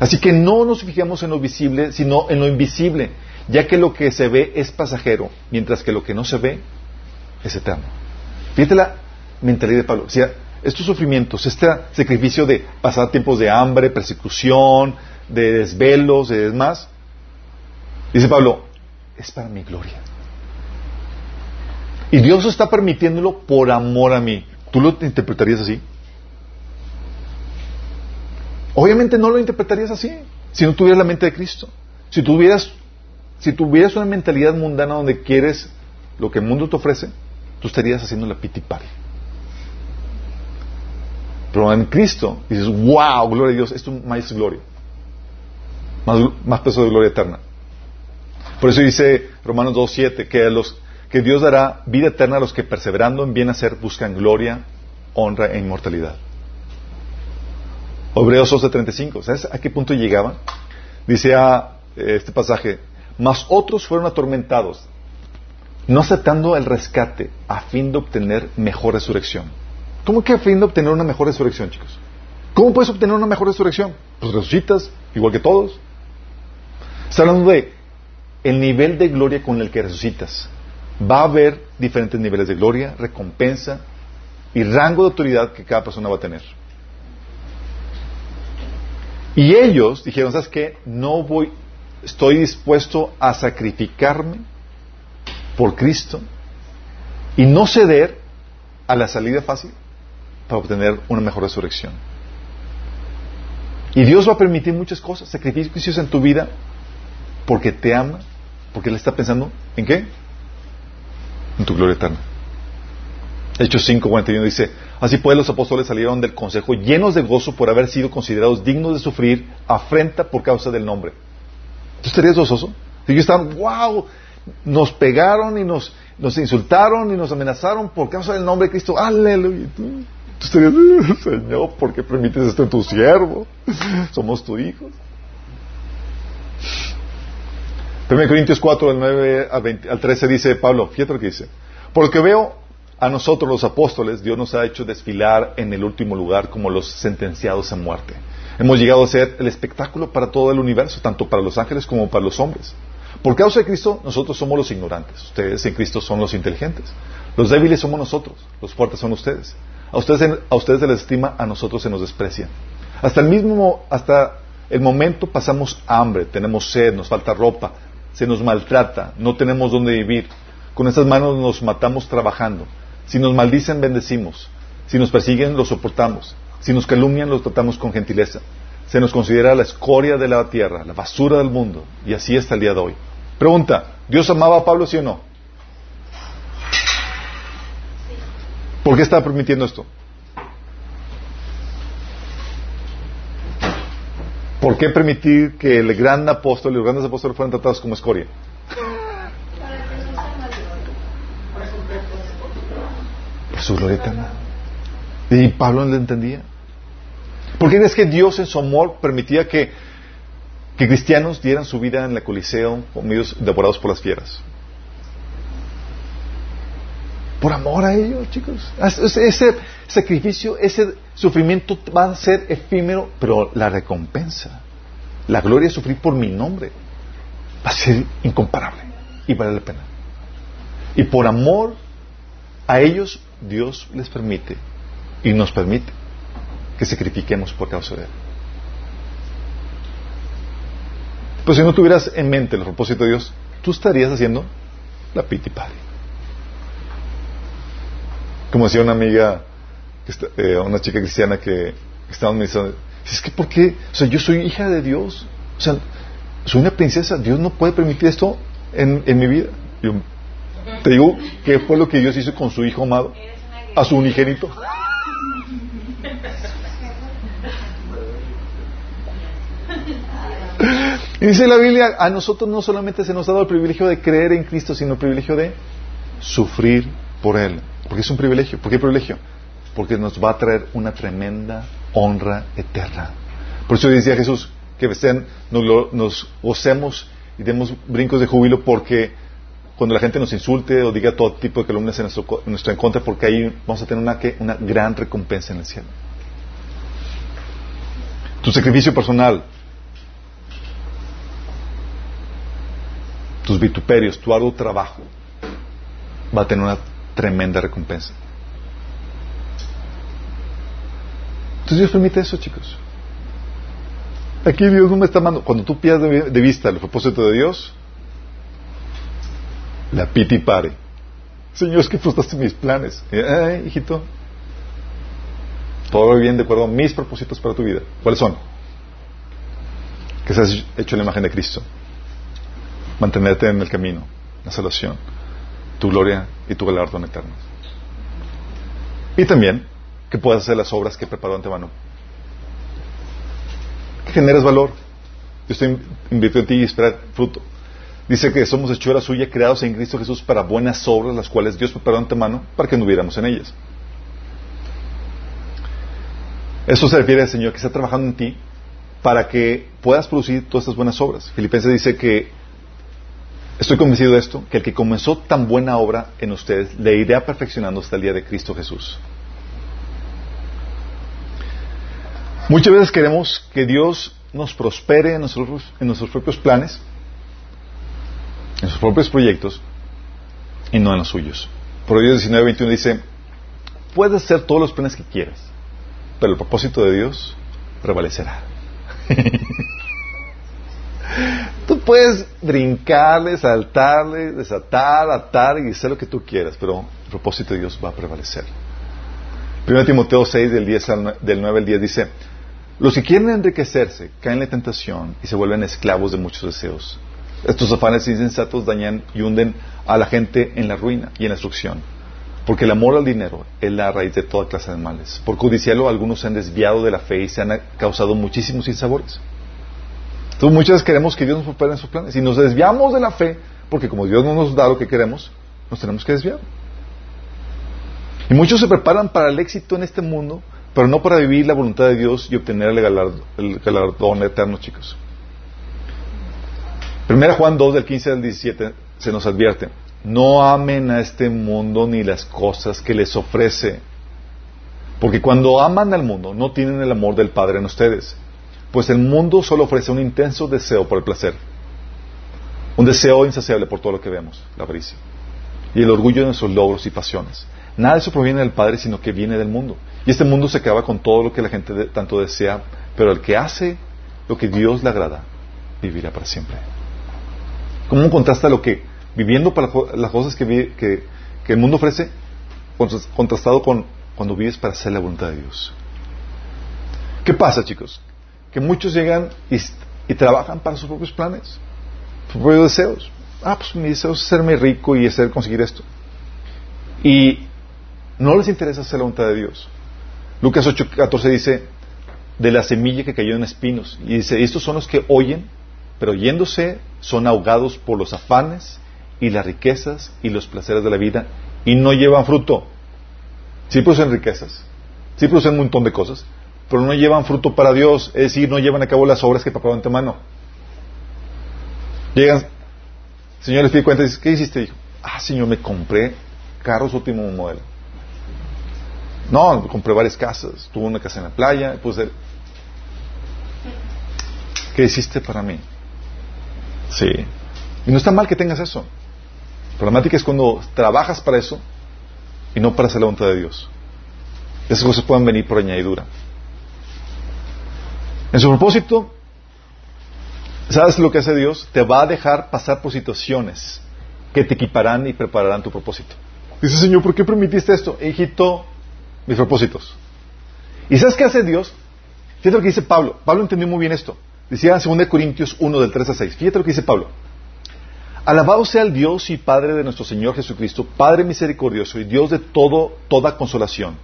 Así que no nos fijemos en lo visible, sino en lo invisible, ya que lo que se ve es pasajero, mientras que lo que no se ve es eterno. Fíjate la mentalidad de Pablo. Estos sufrimientos, este sacrificio de pasar tiempos de hambre, persecución, de desvelos, de demás. Dice Pablo, es para mi gloria. Y Dios está permitiéndolo por amor a mí. ¿Tú lo interpretarías así? Obviamente no lo interpretarías así si no tuvieras la mente de Cristo. Si tuvieras, si tuvieras una mentalidad mundana donde quieres lo que el mundo te ofrece, tú estarías haciendo la pitipari. Pero en Cristo dices, wow, gloria a Dios, esto más es gloria más, peso de gloria eterna. Por eso dice Romanos 2.7 que, a los, que Dios dará vida eterna a los que perseverando en bien hacer buscan gloria, honra e inmortalidad. Hebreos 11.35, ¿sabes a qué punto llegaba? Dice a este pasaje, mas otros fueron atormentados, no aceptando el rescate a fin de obtener mejor resurrección. ¿Cómo que a fin de obtener una mejor resurrección, chicos? ¿Cómo puedes obtener una mejor resurrección? Pues resucitas, igual que todos. Está hablando de el nivel de gloria con el que resucitas. Va a haber diferentes niveles de gloria, recompensa y rango de autoridad que cada persona va a tener. Y ellos dijeron, ¿sabes qué? No voy, estoy dispuesto a sacrificarme por Cristo y no ceder a la salida fácil para obtener una mejor resurrección. Y Dios va a permitir muchas cosas, sacrificios en tu vida, porque te ama, porque Él está pensando en qué? En tu gloria eterna. Hechos 5:41 dice, así pues los apóstoles salieron del consejo llenos de gozo por haber sido considerados dignos de sufrir afrenta por causa del nombre. ¿Tú estarías gozoso? Ellos estaban, wow, nos pegaron y nos, nos insultaron y nos amenazaron por causa del nombre de Cristo. Aleluya. Tú, tú estarías, Señor, ¿por qué permites esto en tu siervo? Somos tus hijos. 1 Corintios 4, del 9 al, 20, al 13 dice Pablo, fíjate lo que dice. Por lo que veo a nosotros los apóstoles, Dios nos ha hecho desfilar en el último lugar como los sentenciados a muerte. Hemos llegado a ser el espectáculo para todo el universo, tanto para los ángeles como para los hombres. Por causa de Cristo, nosotros somos los ignorantes. Ustedes en Cristo son los inteligentes. Los débiles somos nosotros. Los fuertes son ustedes. A ustedes, a ustedes se les estima, a nosotros se nos desprecia. Hasta el mismo, hasta el momento pasamos hambre, tenemos sed, nos falta ropa, se nos maltrata, no tenemos dónde vivir. Con esas manos nos matamos trabajando. Si nos maldicen, bendecimos. Si nos persiguen, los soportamos. Si nos calumnian, los tratamos con gentileza. Se nos considera la escoria de la tierra, la basura del mundo. Y así hasta el día de hoy. Pregunta, ¿Dios amaba a Pablo, sí o no? ¿Por qué estaba permitiendo esto? ¿Por qué permitir que el gran apóstol y los grandes apóstoles fueran tratados como escoria? Por su gloria eterna. Y Pablo no lo entendía. ¿Por qué es que Dios en su amor permitía que, que cristianos dieran su vida en la coliseo comidos, devorados por las fieras? Por amor a ellos, chicos. Ese sacrificio, ese sufrimiento va a ser efímero, pero la recompensa, la gloria de sufrir por mi nombre, va a ser incomparable y vale la pena. Y por amor a ellos, Dios les permite y nos permite que sacrifiquemos por causa de Él. Pues si no tuvieras en mente el propósito de Dios, tú estarías haciendo la piti. Como decía una amiga, eh, una chica cristiana que estaba me diciendo, es que ¿por qué? O sea, yo soy hija de Dios. O sea, soy una princesa. Dios no puede permitir esto en, en mi vida. Yo, te digo que fue lo que Dios hizo con su hijo amado, a su unigénito. Y dice la Biblia, a nosotros no solamente se nos ha dado el privilegio de creer en Cristo, sino el privilegio de sufrir por Él. Porque es un privilegio. ¿Por qué privilegio? Porque nos va a traer una tremenda honra eterna. Por eso decía Jesús que nos, nos gocemos y demos brincos de júbilo porque cuando la gente nos insulte o diga todo tipo de calumnias en nuestro, en nuestro en contra, porque ahí vamos a tener una, una gran recompensa en el cielo. Tu sacrificio personal, tus vituperios, tu arduo trabajo, va a tener una tremenda recompensa. Entonces Dios permite eso, chicos. Aquí Dios no me está mandando. Cuando tú pierdes de vista el propósito de Dios, la piti pare. Señor, es que frustraste mis planes. Eh, hijito, todo bien de acuerdo a mis propósitos para tu vida. ¿Cuáles son? Que seas hecho en la imagen de Cristo. Mantenerte en el camino, la salvación, tu gloria y tu galardón eterno. Y también que puedas hacer las obras que preparó antemano. Que generes valor. Yo estoy invirtiendo en ti y esperar fruto. Dice que somos hechura suya, creados en Cristo Jesús para buenas obras, las cuales Dios preparó antemano para que no hubiéramos en ellas. Eso se refiere al Señor que está trabajando en ti para que puedas producir todas estas buenas obras. Filipenses dice que estoy convencido de esto, que el que comenzó tan buena obra en ustedes le irá perfeccionando hasta el día de Cristo Jesús. Muchas veces queremos que Dios nos prospere en nuestros, en nuestros propios planes, en sus propios proyectos y no en los suyos. Proverbios 19, 21 dice, puedes hacer todos los planes que quieras, pero el propósito de Dios prevalecerá. tú puedes brincarle, saltarle, desatar, atar y hacer lo que tú quieras, pero el propósito de Dios va a prevalecer. 1 Timoteo 6, del, 10 al, del 9 al 10 dice, los que quieren enriquecerse caen en la tentación y se vuelven esclavos de muchos deseos. Estos afanes insensatos dañan y hunden a la gente en la ruina y en la destrucción. Porque el amor al dinero es la raíz de toda clase de males. Por codiciarlo, algunos se han desviado de la fe y se han causado muchísimos sinsabores. Entonces, muchas veces queremos que Dios nos prospere en sus planes. Y nos desviamos de la fe, porque como Dios no nos da lo que queremos, nos tenemos que desviar. Y muchos se preparan para el éxito en este mundo, pero no para vivir la voluntad de Dios y obtener el galardón, el galardón eterno, chicos. Primera Juan 2, del 15 al 17, se nos advierte, no amen a este mundo ni las cosas que les ofrece, porque cuando aman al mundo no tienen el amor del Padre en ustedes, pues el mundo solo ofrece un intenso deseo por el placer, un deseo insaciable por todo lo que vemos, la avaricia, y el orgullo de nuestros logros y pasiones. Nada de eso proviene del Padre, sino que viene del mundo. Y este mundo se acaba con todo lo que la gente tanto desea, pero el que hace lo que Dios le agrada, vivirá para siempre. ¿Cómo contrasta lo que, viviendo para las cosas que, el mundo ofrece, contrastado con cuando vives para hacer la voluntad de Dios? ¿Qué pasa, chicos? Que muchos llegan y, trabajan para sus propios planes, sus propios deseos. Ah, pues mi deseo es hacerme rico y hacer conseguir esto. Y no les interesa hacer la voluntad de Dios. Lucas 8:14 dice, de la semilla que cayó en espinos. Y dice, estos son los que oyen, pero oyéndose son ahogados por los afanes y las riquezas y los placeres de la vida y no llevan fruto. Sí producen riquezas, sí producen un montón de cosas, pero no llevan fruto para Dios, es decir, no llevan a cabo las obras que de antemano. Llegan, Señor les pide cuenta y dice, ¿qué hiciste? Dijo, ah, Señor, me compré carros último modelo. No, compré varias casas, tuve una casa en la playa, pues, ¿qué hiciste para mí? Sí. Y no está mal que tengas eso. La problemática es cuando trabajas para eso y no para hacer la voluntad de Dios. Esas cosas pueden venir por añadidura. En su propósito, ¿sabes lo que hace Dios? Te va a dejar pasar por situaciones que te equiparán y prepararán tu propósito. Dice, Señor, ¿por qué permitiste esto? Egipto, mis propósitos. ¿Y sabes qué hace Dios? Fíjate lo que dice Pablo. Pablo entendió muy bien esto. Decía en 2 Corintios 1 del 3 a 6. Fíjate lo que dice Pablo. Alabado sea el Dios y Padre de nuestro Señor Jesucristo, Padre misericordioso y Dios de todo, toda consolación,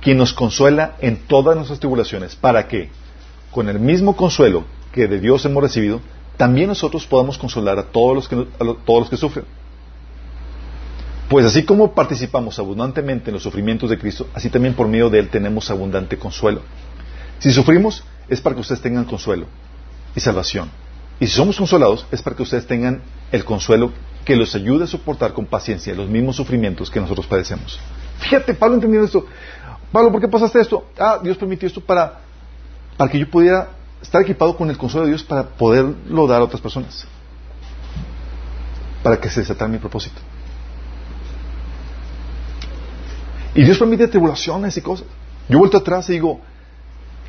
quien nos consuela en todas nuestras tribulaciones, para que, con el mismo consuelo que de Dios hemos recibido, también nosotros podamos consolar a todos los que, sufren. Pues así como participamos abundantemente en los sufrimientos de Cristo, así también por medio de Él tenemos abundante consuelo. Si sufrimos, es para que ustedes tengan consuelo y salvación. Y si somos consolados, es para que ustedes tengan el consuelo que los ayude a soportar con paciencia los mismos sufrimientos que nosotros padecemos. Fíjate, Pablo entendiendo esto. Pablo, ¿por qué pasaste esto? Ah, Dios permitió esto para, para que yo pudiera estar equipado con el consuelo de Dios para poderlo dar a otras personas. Para que se desatara mi propósito. Y Dios permite tribulaciones y cosas. Yo vuelto atrás y digo,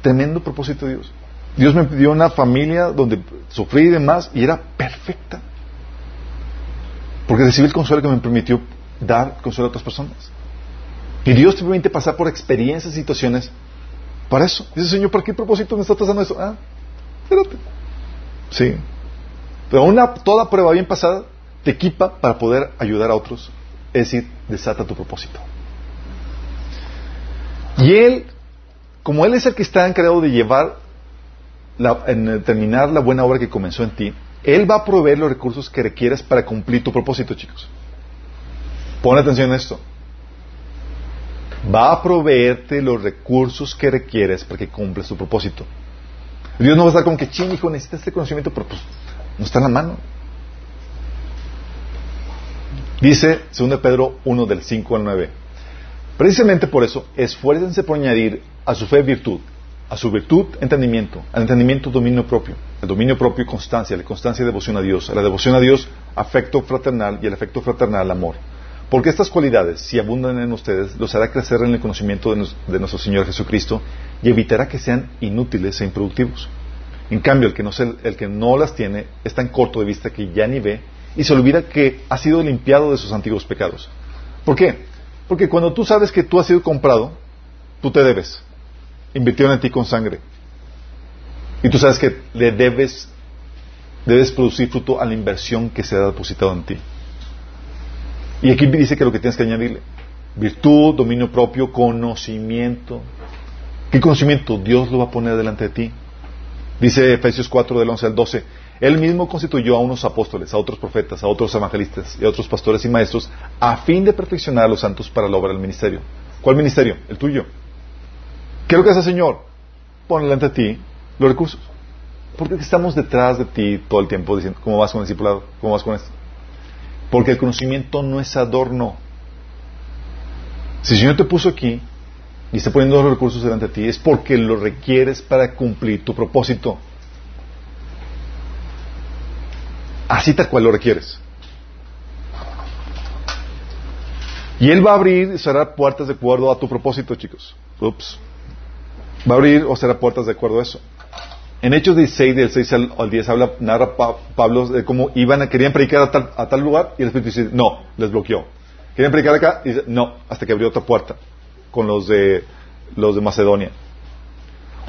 tremendo propósito de Dios. Dios me dio una familia donde sufrí y demás y era perfecta. Porque recibí el consuelo que me permitió dar consuelo a otras personas. Y Dios te permite pasar por experiencias, situaciones para eso. Dice, Señor, ¿por qué propósito me está pasando eso? Ah, espérate. Sí. Pero una toda prueba bien pasada te equipa para poder ayudar a otros. Es decir, desata tu propósito. Y Él, como Él es el que está encargado de llevar en terminar la buena obra que comenzó en ti, Él va a proveer los recursos que requieres para cumplir tu propósito, chicos. Pon atención a esto. Va a proveerte los recursos que requieres para que cumplas tu propósito. Dios no va a estar como que, ching, hijo, necesitas este conocimiento, pero pues no está en la mano. Dice 2 Pedro 1 del 5 al 9. Precisamente por eso, esfuércense por añadir a su fe virtud, a su virtud entendimiento, al entendimiento dominio propio, al dominio propio constancia, la constancia devoción a Dios, a la devoción a Dios afecto fraternal y al afecto fraternal amor. Porque estas cualidades, si abundan en ustedes, los hará crecer en el conocimiento de, nuestro Señor Jesucristo y evitará que sean inútiles e improductivos. En cambio, el que, no las tiene es tan corto de vista que ya ni ve y se olvida que ha sido limpiado de sus antiguos pecados. ¿Por qué? Porque cuando tú sabes que tú has sido comprado, tú te debes. Invirtieron en ti con sangre. Y tú sabes que le debes, debes producir fruto a la inversión que se ha depositado en ti. Y aquí dice que lo que tienes que añadirle, virtud, dominio propio, conocimiento. ¿Qué conocimiento? Dios lo va a poner delante de ti. Dice Efesios 4 del 11 al 12, él mismo constituyó a unos apóstoles, a otros profetas, a otros evangelistas y a otros pastores y maestros a fin de perfeccionar a los santos para la obra del ministerio. ¿Cuál ministerio? El tuyo. ¿Qué es lo que hace el Señor? Pone ante ti los recursos. Porque estamos detrás de ti todo el tiempo diciendo, ¿cómo vas con el discipulado? ¿Cómo vas con esto? Porque el conocimiento no es adorno. Si el Señor te puso aquí y está poniendo los recursos delante de ti, es porque lo requieres para cumplir tu propósito. Así tal cual lo requieres. Y Él va a abrir y cerrar puertas de acuerdo a tu propósito, chicos. Ups. Va a abrir o cerrar puertas de acuerdo a eso. En Hechos 16, del 6 al 10, habla, narra Pablo de cómo iban a, querían predicar a tal, lugar y el Espíritu dice, no, les bloqueó. Querían predicar acá y dice, no, hasta que abrió otra puerta con los de, los de Macedonia.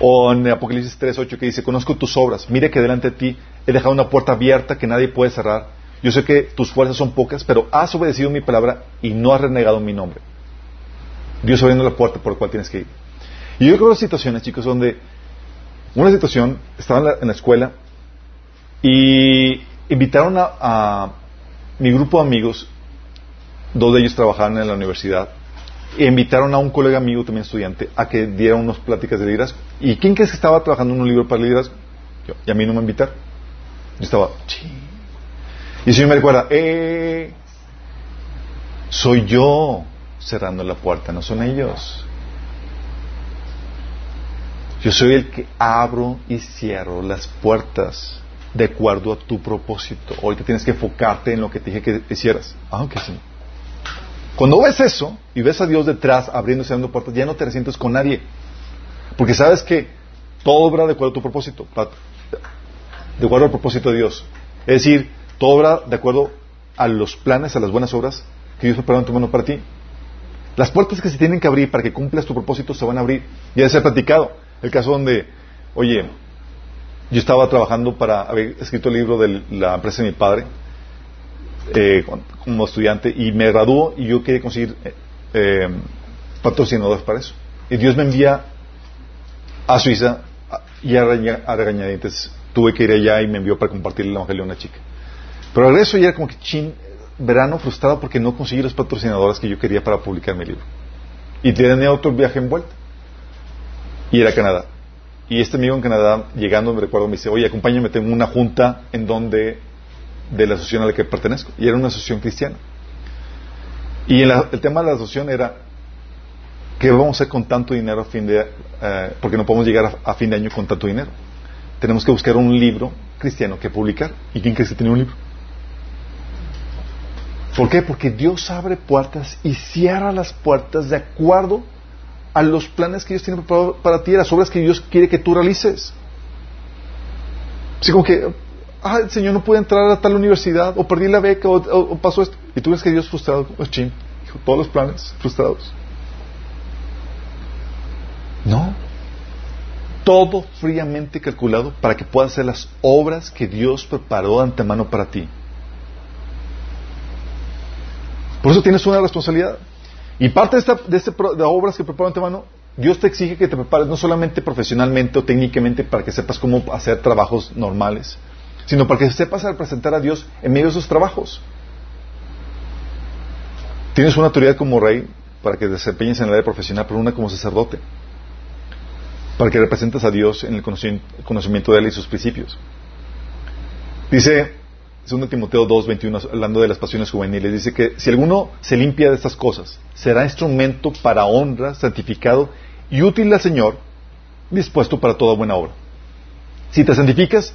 O en Apocalipsis 3, 8 que dice, conozco tus obras, mire que delante de ti he dejado una puerta abierta que nadie puede cerrar. Yo sé que tus fuerzas son pocas, pero has obedecido mi palabra y no has renegado mi nombre. Dios abriendo la puerta por la cual tienes que ir. Y yo creo que situaciones, chicos, donde una situación, estaba en la, escuela y invitaron a, mi grupo de amigos, dos de ellos trabajaban en la universidad, e invitaron a un colega amigo, también estudiante, a que diera unas pláticas de liderazgo. ¿Y quién crees que estaba trabajando en un libro para liderazgo? Yo, y a mí no me invitaron. Yo estaba, Y el Señor me recuerda, eh, soy yo cerrando la puerta, no son ellos. Yo soy el que abro y cierro las puertas de acuerdo a tu propósito. Que tienes que enfocarte en lo que te dije que hicieras. Ah, ok, sí. Cuando ves eso y ves a Dios detrás abriendo y cerrando puertas, ya no te resientes con nadie. Porque sabes que todo obra de acuerdo a tu propósito. De acuerdo al propósito de Dios. Es decir, todo obra de acuerdo a los planes, a las buenas obras que Dios preparó en tu mano para ti. Las puertas que se tienen que abrir para que cumplas tu propósito se van a abrir. Ya de ser platicado. El caso donde, oye, yo estaba trabajando para, haber escrito el libro de la empresa de mi padre, eh, como estudiante, y me graduó y yo quería conseguir eh, eh, patrocinadores para eso. Y Dios me envía a Suiza y a, regañadientes tuve que ir allá y me envió para compartir el evangelio a una chica. Pero al regreso ya era como que chin, verano frustrado porque no conseguí los patrocinadores que yo quería para publicar mi libro. Y tenía otro viaje en vuelta y era Canadá. Y este amigo en Canadá, llegando, me recuerdo, me dice, oye, acompáñame, tengo una junta en donde, de la asociación a la que pertenezco. Y era una asociación cristiana. Y el tema de la asociación era, ¿qué vamos a hacer con tanto dinero a fin de, eh, porque no podemos llegar a, fin de año con tanto dinero? Tenemos que buscar un libro cristiano que publicar. ¿Y quién crees que tiene un libro? ¿Por qué? Porque Dios abre puertas y cierra las puertas de acuerdo a los planes que Dios tiene preparados para ti, a las obras que Dios quiere que tú realices. Así como que, ah, el Señor no puede entrar a tal universidad, o perdí la beca, o, pasó esto. Y tú ves que Dios frustrado, pues chin, todos los planes frustrados. No. Todo fríamente calculado para que puedas hacer las obras que Dios preparó de antemano para ti. Por eso tienes una responsabilidad. Y parte de, esta, de, este, de obras que preparo antemano, Dios te exige que te prepares no solamente profesionalmente o técnicamente para que sepas cómo hacer trabajos normales, sino para que sepas representar a Dios en medio de sus trabajos. Tienes una autoridad como rey para que desempeñes en el área profesional, pero una como sacerdote, para que representes a Dios en el conocimiento de Él y sus principios. Dice 2 Timoteo 2, 21, hablando de las pasiones juveniles, dice que si alguno se limpia de estas cosas, será instrumento para honra, santificado y útil al Señor, dispuesto para toda buena obra. Si te santificas,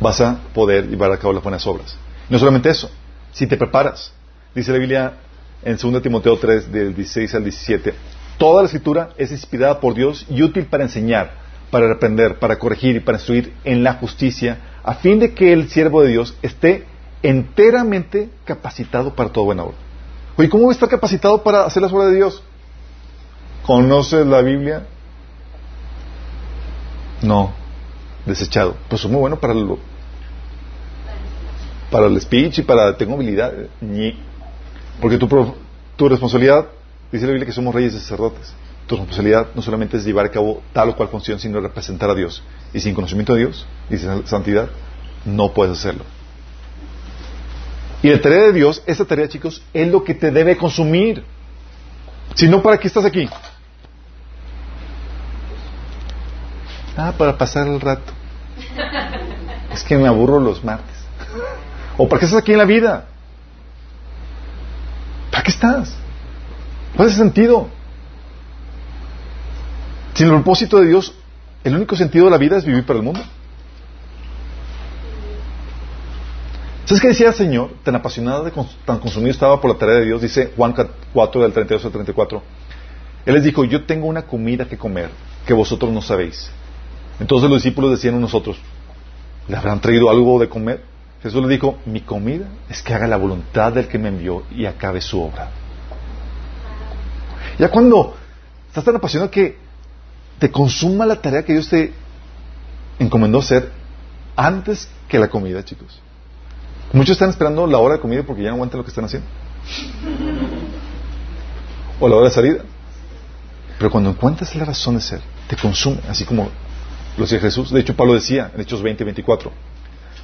vas a poder llevar a cabo las buenas obras. No solamente eso, si te preparas, dice la Biblia en 2 Timoteo 3, del 16 al 17, toda la escritura es inspirada por Dios y útil para enseñar, para reprender, para corregir y para instruir en la justicia, a fin de que el siervo de Dios esté enteramente capacitado para toda buena obra. Oye, ¿cómo estar capacitado para hacer las obras de Dios? ¿Conoces la Biblia? No, desechado. Pues es muy bueno para el, para el speech y para tengo habilidad. Porque tu, tu responsabilidad, dice la Biblia que somos reyes y sacerdotes. Tu responsabilidad no solamente es llevar a cabo tal o cual función, sino representar a Dios. Y sin conocimiento de Dios y sin santidad, no puedes hacerlo. Y la tarea de Dios, esa tarea, chicos, es lo que te debe consumir. Si no, ¿para qué estás aquí? Ah, para pasar el rato. Es que me aburro los martes. ¿O para qué estás aquí en la vida? ¿Para qué estás? ¿Cuál sentido? Sin el propósito de Dios, el único sentido de la vida es vivir para el mundo. ¿Sabes qué decía el Señor? Tan apasionado, tan consumido estaba por la tarea de Dios, dice Juan 4 del 32 al 34. Él les dijo, yo tengo una comida que comer que vosotros no sabéis. Entonces los discípulos decían a nosotros, ¿le habrán traído algo de comer? Jesús le dijo, mi comida es que haga la voluntad del que me envió y acabe su obra. Ya cuando estás tan apasionado que te consuma la tarea que Dios te encomendó hacer antes que la comida, chicos. Muchos están esperando la hora de comida porque ya no aguantan lo que están haciendo. O la hora de salida. Pero cuando encuentras la razón de ser, te consume, así como lo decía Jesús. De hecho, Pablo decía en Hechos 20, 24.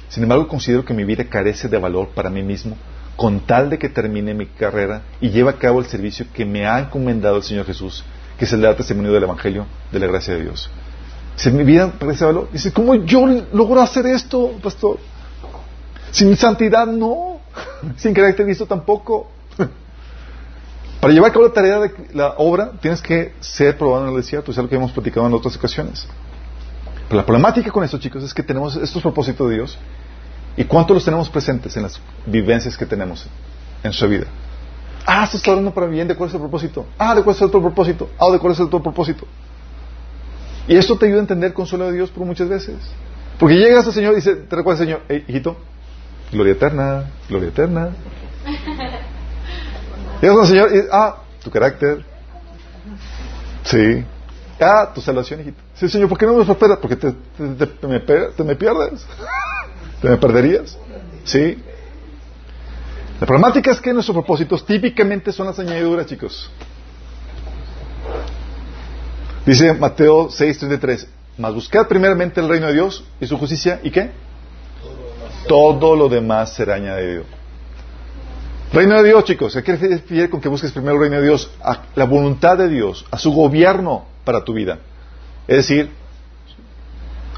Sin embargo, considero que mi vida carece de valor para mí mismo con tal de que termine mi carrera y lleve a cabo el servicio que me ha encomendado el Señor Jesús, que es el dar testimonio del Evangelio de la gracia de Dios. Si mi vida carece de valor, dice, ¿cómo yo logro hacer esto, pastor? Sin santidad no. Sin carácter Cristo tampoco. Para llevar a cabo la tarea de la obra, tienes que ser probado en el desierto. Es algo que hemos platicado en otras ocasiones. Pero la problemática con esto, chicos, es que tenemos estos propósitos de Dios. ¿Y cuánto los tenemos presentes en las vivencias que tenemos en su vida? Ah, esto está hablando para bien, ¿de cuál es el propósito? Ah, ¿de cuál es el otro propósito? Ah, ¿de cuál es el otro propósito? Y esto te ayuda a entender el consuelo de Dios por muchas veces. Porque llegas al Señor y dice, te recuerda el Señor, hey, hijito, gloria eterna, gloria eterna. Llegas al Señor y ah, tu carácter. Sí. Ah, tu salvación, hijito. Sí, Señor, ¿por qué no me prosperas? Porque te, te, me, te me pierdes. ¿Te me perderías? Sí. La problemática es que nuestros propósitos típicamente son las añadiduras, chicos. Dice Mateo 6:33, mas buscad primeramente el reino de Dios y su justicia, ¿y qué? Todo lo demás será añadido. Reino de Dios, chicos, ¿qué quiere decir con que busques primero el reino de Dios? A la voluntad de Dios, a su gobierno para tu vida. Es decir,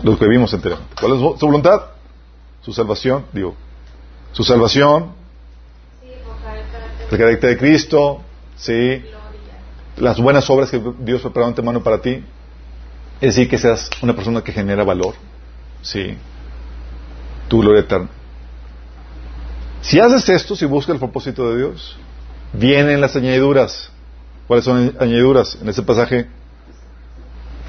lo que vimos anteriormente. ¿Cuál es su voluntad? Su salvación, digo, su salvación, el carácter de Cristo, sí, las buenas obras que Dios preparó antemano para ti. Es decir, que seas una persona que genera valor, sí, tu gloria eterna. Si haces esto, si buscas el propósito de Dios, vienen las añadiduras. ¿Cuáles son las añadiduras? En ese pasaje,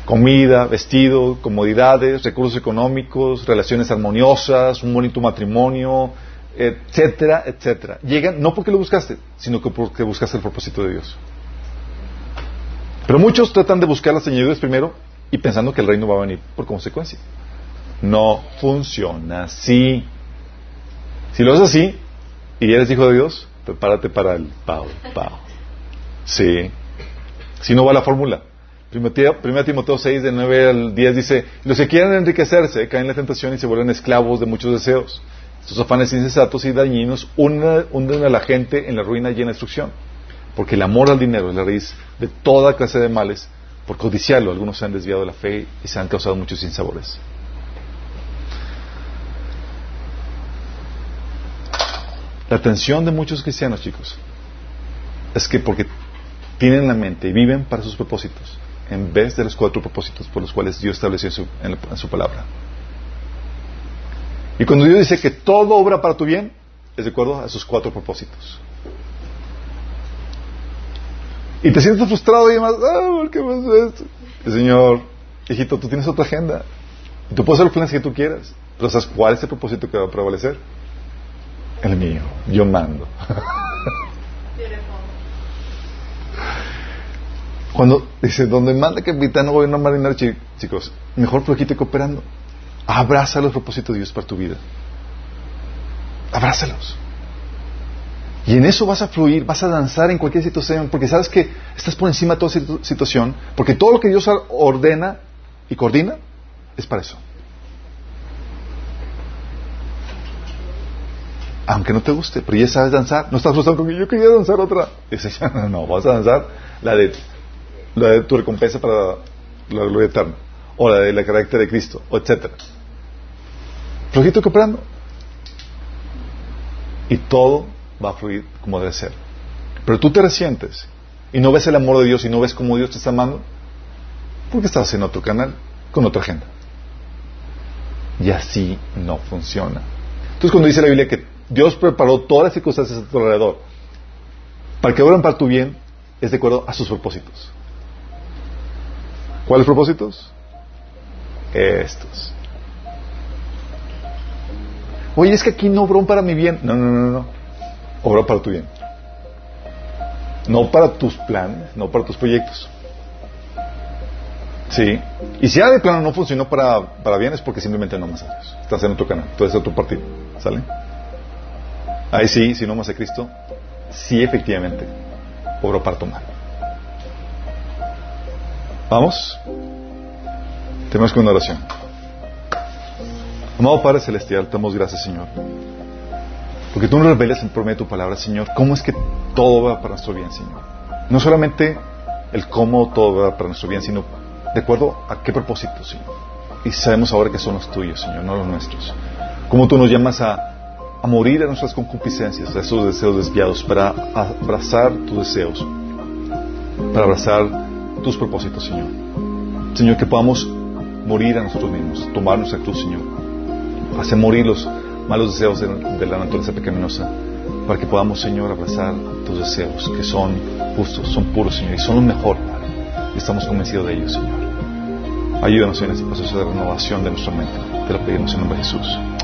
comida, vestido, comodidades, recursos económicos, relaciones armoniosas, un bonito matrimonio, etcétera, etcétera. Llegan no porque lo buscaste, sino que porque buscaste el propósito de Dios. Pero muchos tratan de buscar las añadiduras primero y pensando que el reino va a venir por consecuencia. No funciona así. Si lo haces así y eres hijo de Dios, prepárate para el pao, pao. Sí. Si no va la fórmula. 1 Timoteo 6, de 9 al 10 dice, los que quieren enriquecerse caen en la tentación y se vuelven esclavos de muchos deseos. Estos afanes insensatos y dañinos hunden a la gente en la ruina y en la destrucción. Porque el amor al dinero es la raíz de toda clase de males. Por codiciarlo, algunos se han desviado de la fe y se han causado muchos sinsabores. La atención de muchos cristianos, chicos, es que porque tienen la mente y viven para sus propósitos, en vez de los cuatro propósitos por los cuales Dios estableció en su, palabra. Y cuando Dios dice que todo obra para tu bien, es de acuerdo a sus cuatro propósitos. Y te sientes frustrado y demás, ah, ¿por qué pasa esto? El Señor, hijito, tú tienes otra agenda. Y tú puedes hacer los planes que tú quieras. Pero ¿sabes cuál es el propósito que va a prevalecer? El mío. Yo mando. Cuando dice, donde manda capitán, no a marinero, chicos, mejor proyecto cooperando. Abraza los propósitos de Dios para tu vida. Abrázalos. Y en eso vas a fluir, vas a danzar en cualquier situación, porque sabes que estás por encima de toda situación, porque todo lo que Dios ordena y coordina es para eso. Aunque no te guste, pero ya sabes danzar, no estás frustrado con que yo quería danzar otra. Dice, no, no, vas a danzar la de la de tu recompensa para la gloria eterna, o la del carácter de Cristo, etcétera. Flojito cooperando. Y todo va a fluir como debe ser. Pero tú te resientes y no ves el amor de Dios y no ves cómo Dios te está amando, porque estás en otro canal, con otra agenda. Y así no funciona. Entonces cuando dice la Biblia que Dios preparó todas las circunstancias a tu alrededor para que obren para tu bien, es de acuerdo a sus propósitos. ¿Cuáles propósitos? Estos. Oye, es que aquí no obró para mi bien. No, no, no, no. Obró para tu bien. No para tus planes, no para tus proyectos. Sí. Y si ya de plano no funcionó para, para bien es porque simplemente no más a Dios. Estás en otro canal, tú eres otro partido. ¿Sale? Ahí sí, si no más a Cristo, sí efectivamente obró para tu mal. ¿Vamos? Tenemos con una oración. Amado Padre Celestial, damos gracias, Señor. Porque tú nos revelas en promedio de tu palabra, Señor, cómo es que todo va para nuestro bien, Señor. No solamente el cómo todo va para nuestro bien, sino de acuerdo a qué propósito, Señor. Y sabemos ahora que son los tuyos, Señor, no los nuestros. Cómo tú nos llamas a, a morir a nuestras concupiscencias, a esos deseos desviados, para abrazar tus deseos, para abrazar tus propósitos, Señor. Señor, que podamos morir a nosotros mismos, tomar nuestra cruz, Señor. Hacer morir los malos deseos de, la naturaleza pecaminosa, para que podamos, Señor, abrazar tus deseos, que son justos, son puros, Señor, y son lo mejor, Padre. Y estamos convencidos de ellos, Señor. Ayúdanos en este proceso de renovación de nuestra mente. Te lo pedimos en nombre de Jesús.